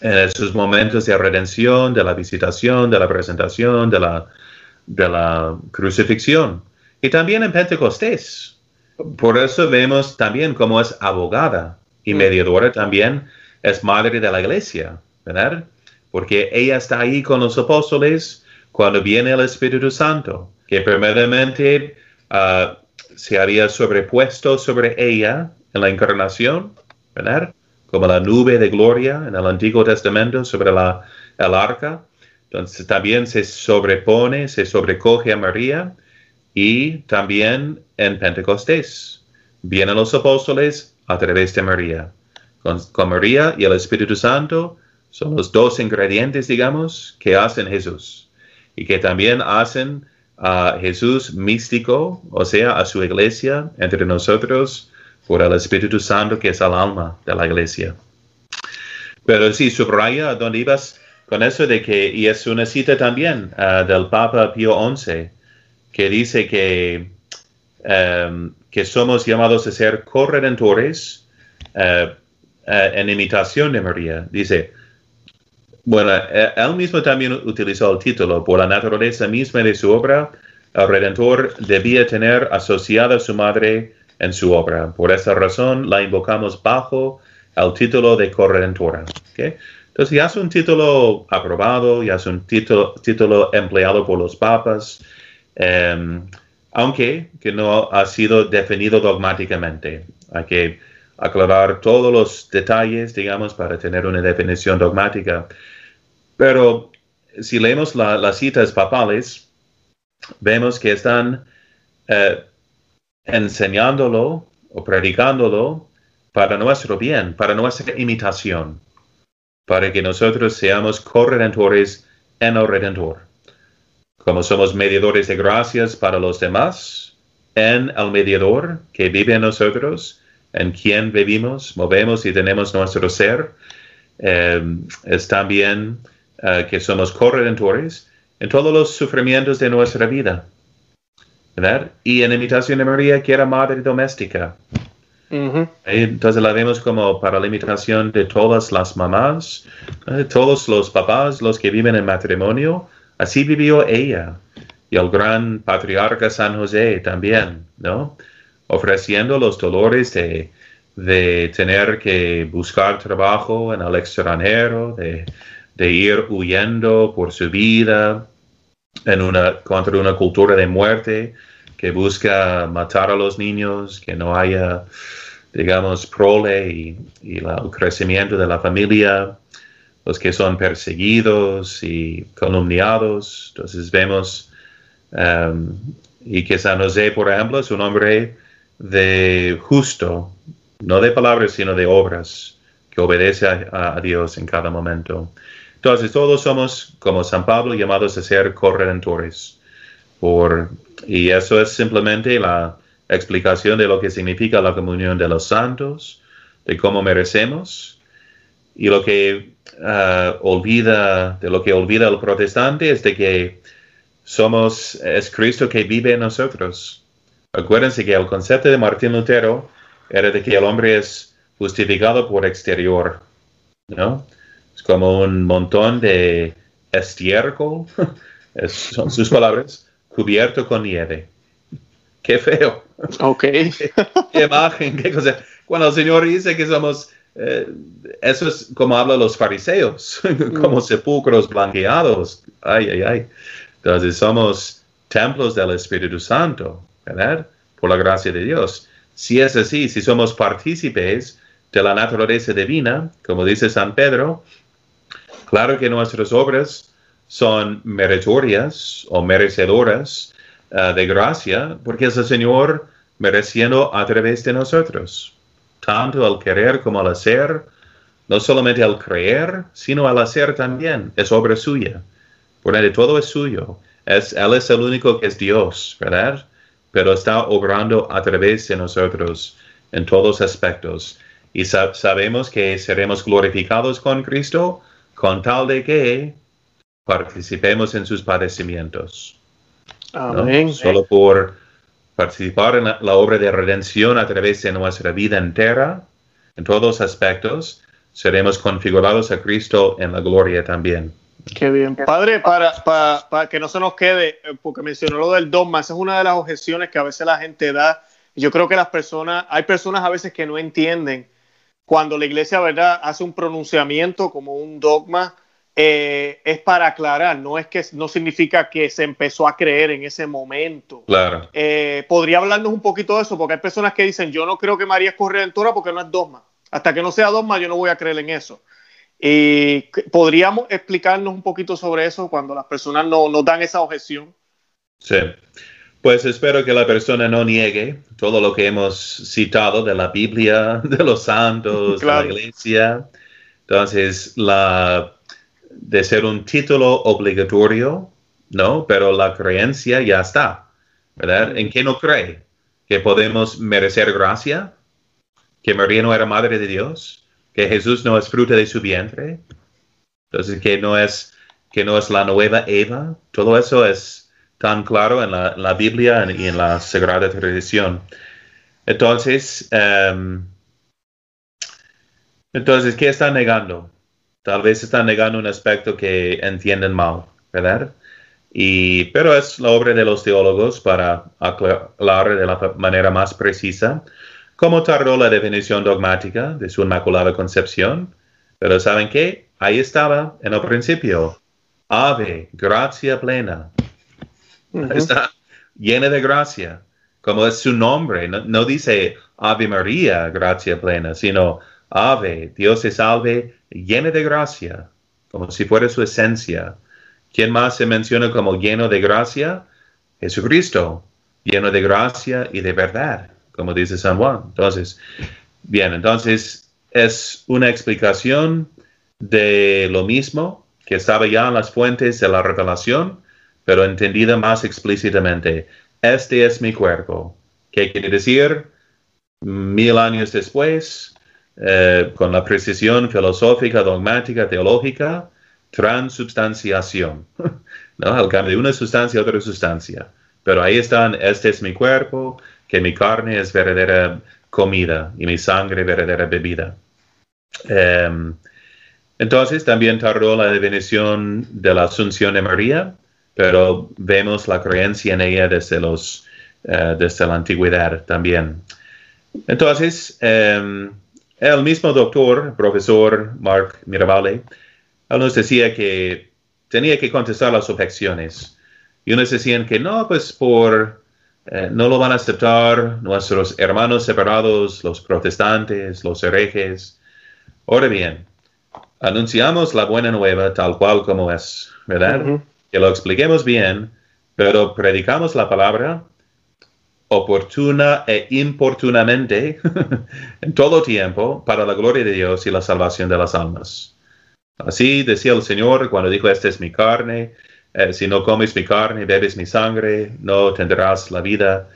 en esos momentos de redención, de la visitación, de la presentación, de la, de la crucifixión. Y también en Pentecostés. Por eso vemos también cómo es abogada y mediadora también, es madre de la iglesia, ¿verdad? Porque ella está ahí con los apóstoles cuando viene el Espíritu Santo, que primeramente ah, se había sobrepuesto sobre ella en la encarnación, ¿verdad? como la nube de gloria en el Antiguo Testamento sobre la, el arca. Entonces también se sobrepone, se sobrecoge a María y también en Pentecostés. Vienen los apóstoles a través de María. Con, María y el Espíritu Santo son los dos ingredientes, digamos, que hacen Jesús y que también hacen a Jesús místico, o sea, a su iglesia entre nosotros por el Espíritu Santo que es el alma de la iglesia. Pero sí, subraya dónde ibas con eso de que, y es una cita también ah, del Papa Pío XI, que dice que, em, que somos llamados a ser corredentores eh, eh, en imitación de María. Dice, bueno, eh, él mismo también utilizó el título, por la naturaleza misma de su obra, el Redentor debía tener asociada a su madre en su obra. Por esa razón la invocamos bajo el título de corredentora. Entonces ya es un título aprobado, ya es un título, título empleado por los papas, em, aunque que no ha sido definido dogmáticamente. Hay que aclarar todos los detalles, digamos, para tener una definición dogmática. Pero si leemos las citas papales, vemos que están eh, enseñándolo o predicándolo para nuestro bien, para nuestra imitación, para que nosotros seamos corredentores en el Redentor. Como somos mediadores de gracias para los demás, en el mediador que vive en nosotros, en quien vivimos, movemos y tenemos nuestro ser. Eh, es también eh, que somos corredentores en todos los sufrimientos de nuestra vida. ¿verdad? Y en imitación de María, que era madre doméstica. Entonces la vemos como para la imitación de todas las mamás, de todos los papás, los que viven en matrimonio. Así vivió ella y el gran patriarca San José también, ¿no? Ofreciendo los dolores de, de tener que buscar trabajo en el extranjero, de, de ir huyendo por su vida en una, contra una cultura de muerte que busca matar a los niños, que no haya, digamos, prole y, el crecimiento de la familia, los que son perseguidos y calumniados. Entonces vemos, um, y que San José, por ejemplo, es un hombre de justo, no de palabras, sino de obras, que obedece a, Dios en cada momento. Entonces todos somos, como San Pablo, llamados a ser corredentores por y eso es simplemente la explicación de lo que significa la comunión de los santos, de cómo merecemos. Y lo que ah, olvida, de lo que olvida el protestante es de que somos, es Cristo que vive en nosotros. Acuérdense que el concepto de Martín Lutero era de que el hombre es justificado por exterior, ¿no? Es como un montón de estiércol, son sus palabras, cubierto con nieve. Qué feo. Ok. qué, imagen, qué cosa. Cuando el Señor dice que somos, eh, eso es como hablan los fariseos, como sepulcros blanqueados. Ay, ay, ay. Entonces somos templos del Espíritu Santo, ¿verdad? Por la gracia de Dios. Si es así, si somos partícipes de la naturaleza divina, como dice San Pedro, claro que nuestras obras son meritorias o merecedoras uh, de gracia, porque es el Señor mereciendo a través de nosotros. Tanto al querer como al hacer, no solamente al creer, sino al hacer también, es obra suya. Por ende, todo es suyo. Es, él es el único que es Dios, ¿verdad? Pero está obrando a través de nosotros en todos aspectos. Y sabemos que seremos glorificados con Cristo con tal de que participemos en sus padecimientos. Amén. Solo por participar en la, obra de redención a través de nuestra vida entera, en todos aspectos, seremos configurados a Cristo en la gloria también. Qué bien. Padre, para, para, que no se nos quede, eh, porque mencionó lo del dogma, esa es una de las objeciones que a veces la gente da. Yo creo que las personas, hay personas a veces que no entienden cuando la iglesia, ¿verdad?, hace un pronunciamiento como un dogma eh, es para aclarar, no es que no significa que se empezó a creer en ese momento. Claro. Eh, podría hablarnos un poquito de eso, porque hay personas que dicen, yo no creo que María es corredentora porque no es dogma. Hasta que no sea dogma, yo no voy a creer en eso. Y podríamos explicarnos un poquito sobre eso cuando las personas no nos dan esa objeción. Sí. Pues espero que la persona no niegue todo lo que hemos citado de la Biblia, de los santos, de la iglesia. Entonces, la de ser un título obligatorio, ¿no? Pero la creencia ya está, ¿verdad? ¿En qué no cree? ¿Que podemos merecer gracia? ¿Que María no era madre de Dios? ¿Que Jesús no es fruto de su vientre? Entonces, que no es, que no es la nueva Eva. Todo eso es tan claro en la, Biblia y en la Sagrada Tradición. Entonces, em, entonces, ¿qué está negando? Tal vez están negando un aspecto que entienden mal, ¿verdad? Y, pero es la obra de los teólogos para aclarar de la manera más precisa cómo tardó la definición dogmática de su Inmaculada Concepción. Pero ¿saben qué? Ahí estaba en el principio. Ave, gracia plena. Está llena de gracia, como es su nombre. No, no dice Ave María, gracia plena, sino Ave, Dios te salve, llena de gracia, como si fuera su esencia. ¿Quién más se menciona como lleno de gracia? Jesucristo, lleno de gracia y de verdad, como dice San Juan. Entonces, bien, entonces es una explicación de lo mismo que estaba ya en las fuentes de la revelación, pero entendida más explícitamente. Este es mi cuerpo, ¿Qué quiere decir? Mil años después, eh, con la precisión filosófica, dogmática, teológica, transubstanciación, ¿no? Al cambio de una sustancia a otra sustancia. Pero ahí están, este es mi cuerpo, que mi carne es verdadera comida y mi sangre verdadera bebida. Em, entonces también tardó la definición de la Asunción de María, pero vemos la creencia en ella desde, los, eh, desde la antigüedad también. Entonces, em, el mismo doctor, profesor Mark Mirabale, nos decía que tenía que contestar las objeciones. Y unos decían que no, pues por eh, no lo van a aceptar nuestros hermanos separados, los protestantes, los herejes. Ahora bien, anunciamos la buena nueva tal cual como es, ¿verdad? Que lo expliquemos bien, pero predicamos la palabra oportuna e importunamente en todo tiempo para la gloria de Dios y la salvación de las almas. Así decía el Señor cuando dijo, esta es mi carne, eh, si no comes mi carne, bebes mi sangre, no tendrás la vida.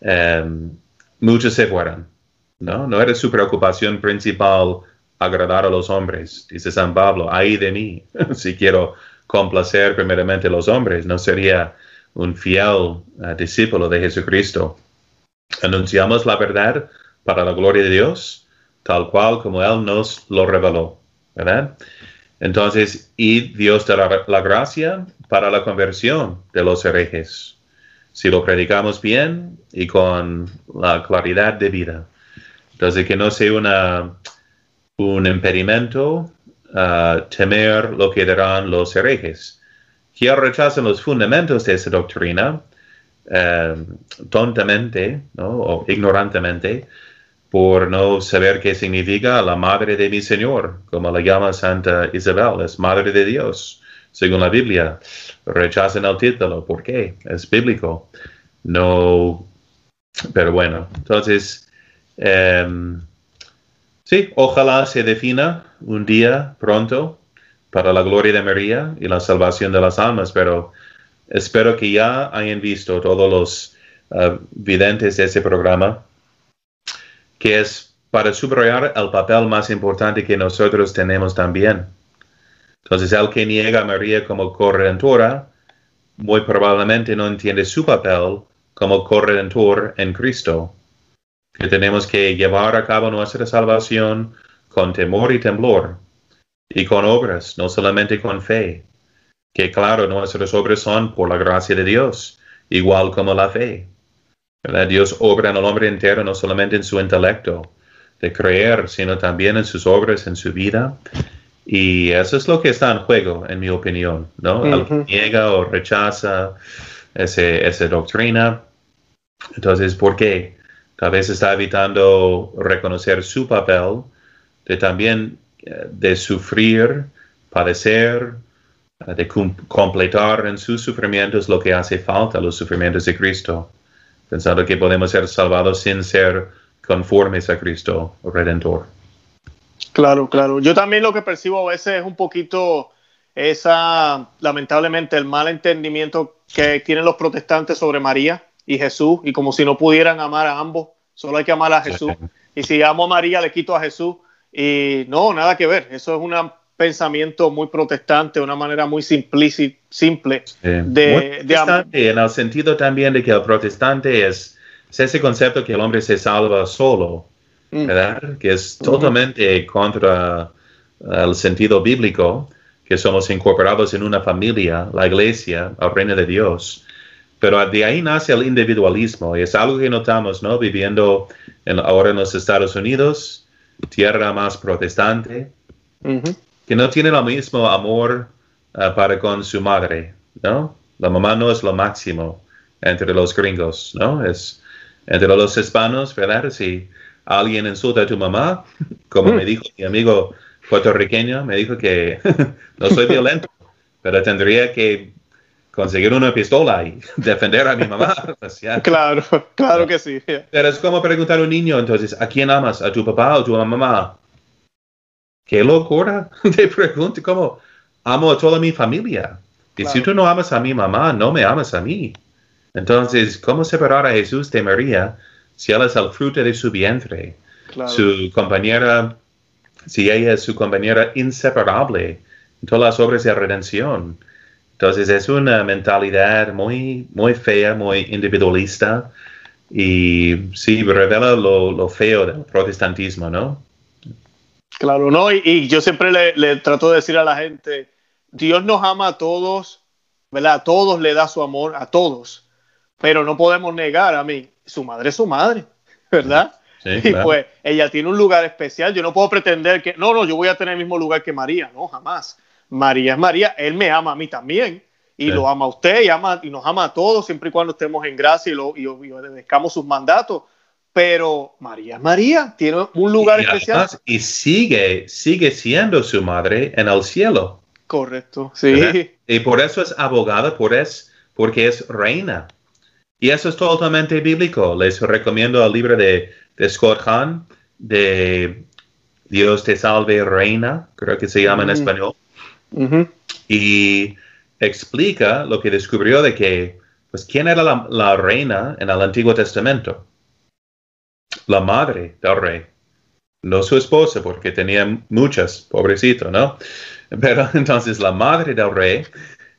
Em, muchos se fueron. ¿no? no era su preocupación principal agradar a los hombres. Dice San Pablo, ay de mí, si quiero complacer primeramente a los hombres, no sería un fiel eh, discípulo de Jesucristo. Anunciamos la verdad para la gloria de Dios, tal cual como Él nos lo reveló. ¿verdad? Entonces, y Dios da la, gracia para la conversión de los herejes, si lo predicamos bien y con la claridad de vida. Entonces, que no sea una, un impedimento uh, temer lo que dirán los herejes, que rechazan los fundamentos de esa doctrina um, tontamente o ignorantemente, por no saber qué significa la madre de mi Señor, como la llama Santa Isabel, es madre de Dios, según la Biblia. Rechazan el título, ¿por qué? Es bíblico. No, pero bueno, entonces, em, sí, ojalá se defina un día pronto para la gloria de María y la salvación de las almas, pero espero que ya hayan visto todos los uh, videntes de ese programa que es para subrayar el papel más importante que nosotros tenemos también. Entonces, el que niega a María como corredentora, muy probablemente no entiende su papel como corredentor en Cristo, que tenemos que llevar a cabo nuestra salvación con temor y temblor, y con obras, no solamente con fe, que claro, nuestras obras son por la gracia de Dios, igual como la fe. Dios obra en el hombre entero, no solamente en su intelecto de creer, sino también en sus obras, en su vida. Y eso es lo que está en juego, en mi opinión, ¿no? niega o rechaza ese, esa doctrina. Entonces, ¿por qué? Tal vez está evitando reconocer su papel de también eh, de sufrir, padecer, eh, de completar en sus sufrimientos lo que hace falta, los sufrimientos de Cristo pensando que podemos ser salvados sin ser conformes a Cristo Redentor. Claro, claro. Yo también lo que percibo a veces es un poquito esa, lamentablemente, el mal entendimiento que tienen los protestantes sobre María y Jesús, y como si no pudieran amar a ambos, solo hay que amar a Jesús. Y si amo a María, le quito a Jesús. Y no, nada que ver. Eso es una pensamiento muy protestante, una manera muy simple, simple de, En el sentido también de que el protestante es, ese concepto que el hombre se salva solo, mm. ¿verdad? Que es totalmente contra el sentido bíblico, que somos incorporados en una familia, la iglesia, el reino de Dios. Pero de ahí nace el individualismo y es algo que notamos, ¿no? Viviendo ahora en los Estados Unidos, tierra más protestante, que no tiene el mismo amor ah, para con su madre, ¿no? La mamá no es lo máximo entre los gringos, ¿no? Es entre los hispanos, ¿verdad? Si alguien insulta a tu mamá, como me mm. dijo mi amigo puertorriqueño, me dijo que no soy violento, pero tendría que conseguir una pistola y defender a mi mamá. claro, claro que sí. Pero es como preguntar a un niño, entonces, ¿a quién amas? ¿A tu papá o a tu mamá? Qué locura de pregunta, como amo a toda mi familia. Y si tú no amas a mi mamá, no me amas a mí. Entonces, ¿cómo separar a Jesús de María si él es el fruto de su vientre, su compañera, si ella es su compañera inseparable en todas las obras de redención. Entonces es una mentalidad muy, muy fea, muy individualista y sí revela lo, feo del protestantismo, ¿no? Claro, no, y, yo siempre le, le, trato de decir a la gente, Dios nos ama a todos, ¿verdad? A todos le da su amor, a todos, pero no podemos negar a mí, su madre es su madre, ¿verdad? y pues ella tiene un lugar especial. Yo no puedo pretender que, no, no, yo voy a tener el mismo lugar que María, no, jamás. María es María, él me ama a mí también y lo ama a usted y, ama, y nos ama a todos siempre y cuando estemos en gracia y, lo, y, obedezcamos sus mandatos. Pero María María, tiene un lugar especial. y sigue, sigue siendo su madre en el cielo. Correcto, sí. Y por eso es abogada, por es, porque es reina. Y eso es totalmente bíblico. Les recomiendo el libro de, de Scott Hahn, de Dios te salve, reina, creo que se llama en español. Y explica lo que descubrió de que, pues, ¿quién era la, reina en el Antiguo Testamento? La madre del rey, no su esposa, porque tenía muchas, pobrecito, ¿no? Pero entonces la madre del rey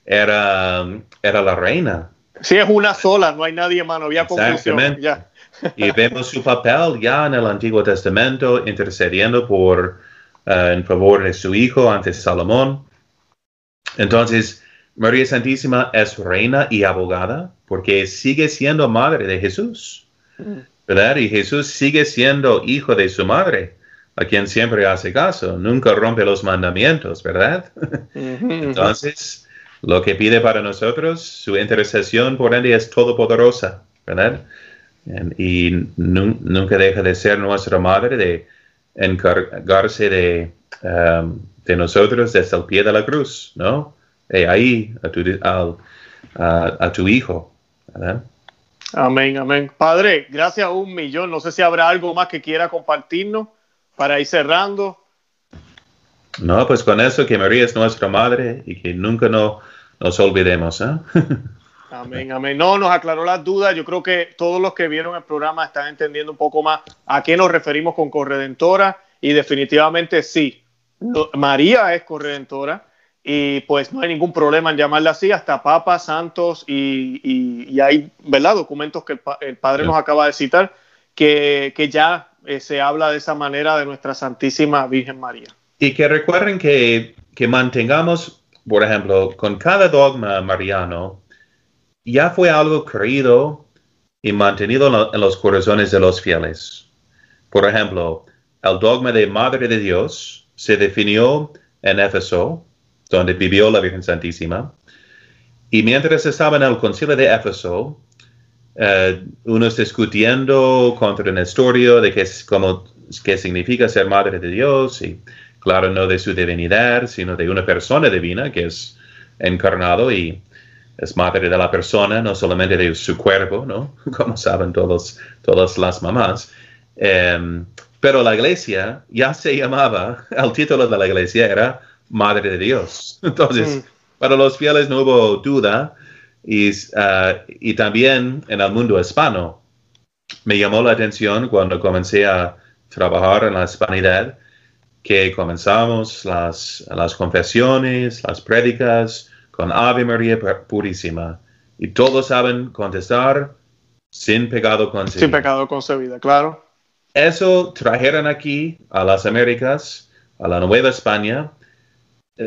era, era la reina. Sí, es una sola, no hay nadie más, no había confusión. Ya. y vemos su papel ya en el Antiguo Testamento intercediendo por, eh, en favor de su hijo ante Salomón. Entonces, María Santísima es reina y abogada porque sigue siendo madre de Jesús, ¿verdad? Y Jesús sigue siendo hijo de su madre, a quien siempre hace caso, nunca rompe los mandamientos, ¿verdad? Entonces, lo que pide para nosotros, su intercesión por él es todopoderosa, ¿verdad? Y nunca deja de ser nuestra madre, de encargarse de, um, de nosotros desde el pie de la cruz, ¿no? ahí a tu, a, tu hijo. Amén, amén. Padre, gracias a un millón. No sé si habrá algo más que quiera compartirnos para ir cerrando. No, pues con eso que María es nuestra madre y que nunca no, nos olvidemos. ¿eh? Amén, amén. No, nos aclaró las dudas. Yo creo que todos los que vieron el programa están entendiendo un poco más a qué nos referimos con corredentora y definitivamente sí. María es corredentora y pues no hay ningún problema en llamarla así, hasta papas, santos y, hay, ¿verdad? Documentos que el, Padre nos acaba de citar que, ya eh, se habla de esa manera de nuestra Santísima Virgen María. Y que recuerden que, que mantengamos, por ejemplo, con cada dogma mariano, ya fue algo creído y mantenido en los corazones de los fieles. Por ejemplo, el dogma de Madre de Dios se definió en Éfeso donde vivió la Virgen Santísima. Y mientras estaba en el concilio de Éfeso, eh, unos discutiendo contra Nestorio de qué, cómo, qué significa ser madre de Dios, y claro, no de su divinidad, sino de una persona divina que es encarnado y es madre de la persona, no solamente de su cuerpo, ¿no? Como saben todos, todas las mamás. Em, pero la iglesia ya se llamaba, el título de la iglesia era Madre de Dios. Entonces, mm. para los fieles no hubo duda y, ah, y también en el mundo hispano me llamó la atención cuando comencé a trabajar en la hispanidad que comenzamos las, las confesiones, las prédicas con Ave María Purísima. Y todos saben contestar sin pecado concebido. Sin pecado concebido, claro. Eso trajeron aquí a las Américas, a la Nueva España,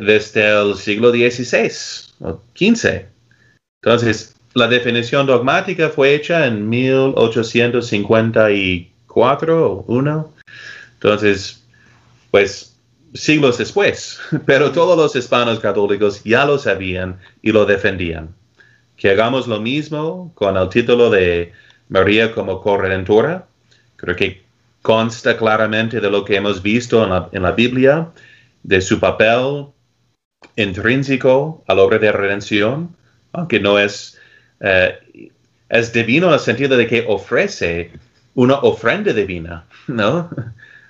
desde el siglo XVI o XV. Entonces, la definición dogmática fue hecha en 1854 o 1. Entonces, pues siglos después, pero todos los hispanos católicos ya lo sabían y lo defendían. Que hagamos lo mismo con el título de María como corredentora. Creo que consta claramente de lo que hemos visto en la, en la Biblia, de su papel intrínseco a la obra de redención, aunque no es, eh, es divino en el sentido de que ofrece una ofrenda divina, ¿no?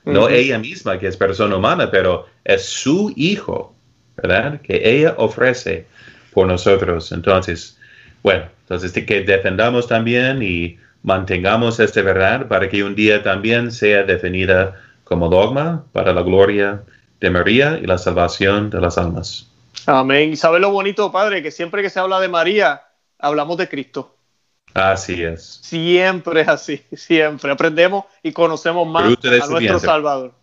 No ella misma, que es persona humana, pero es su hijo, ¿verdad? Que ella ofrece por nosotros. Entonces, bueno, entonces que defendamos también y mantengamos esta verdad para que un día también sea definida como dogma para la gloria de María y la salvación de las almas. Amén. Y sabe lo bonito, Padre, que siempre que se habla de María, hablamos de Cristo. Así es. Siempre es así, siempre. Aprendemos y conocemos más a nuestro Salvador.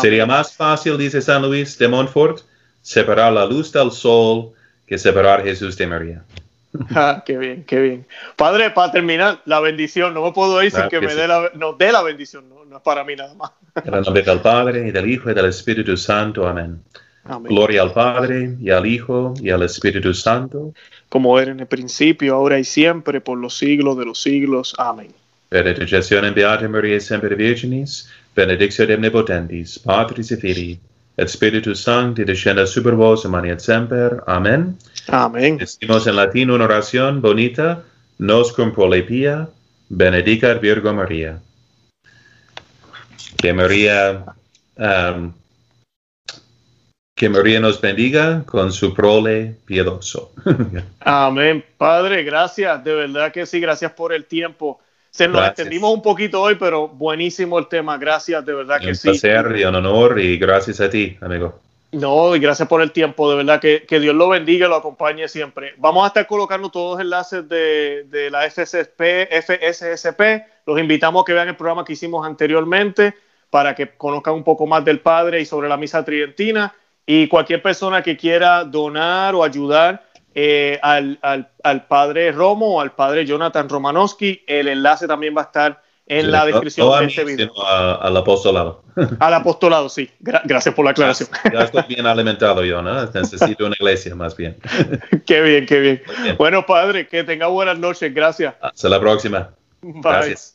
Sería más fácil, dice San Luis de Montfort, separar la luz del sol que separar Jesús de María. Ah, qué bien, qué bien. Padre, para terminar, la bendición. No me puedo ir sin que, me dé la, no, dé la bendición. No, no es para mí nada más. En el nombre del Padre, y del Hijo, y del Espíritu Santo. Amén. Gloria al Padre, y al Hijo, y al Espíritu Santo. Como era en el principio, ahora y siempre, por los siglos de los siglos. Amén. Benedicción en Beata María, siempre Virginis, benedicción omnipotentis, Patris et Filii, et Spiritus Sancti, descenda super vos, et semper. Amén. Amén. Decimos en latín una oración bonita, nos cum prolepia, benedicat Virgo María. Que María um, que María nos bendiga con su prole piadoso. Amén. Padre, gracias. De verdad que sí, gracias por el tiempo. Se nos extendimos un poquito hoy, pero buenísimo el tema. Gracias, de verdad que sí. Un placer y un honor y gracias a ti, amigo. No, y gracias por el tiempo, de verdad que, que Dios lo bendiga y lo acompañe siempre. Vamos a estar colocando todos los enlaces de, de la FSSP, FSSP. Los invitamos a que vean el programa que hicimos anteriormente para que conozcan un poco más del Padre y sobre la misa tridentina. Y cualquier persona que quiera donar o ayudar eh, al, al, padre Romo o al padre Jonathan Romanowski, el enlace también va a estar en la descripción de este video. al apostolado. Al apostolado, sí. gracias por la aclaración. Ya, estoy bien alimentado yo, ¿no? Necesito una iglesia más bien. qué bien, qué bien. Bueno, padre, que tenga buenas noches. Gracias. Hasta la próxima. Gracias.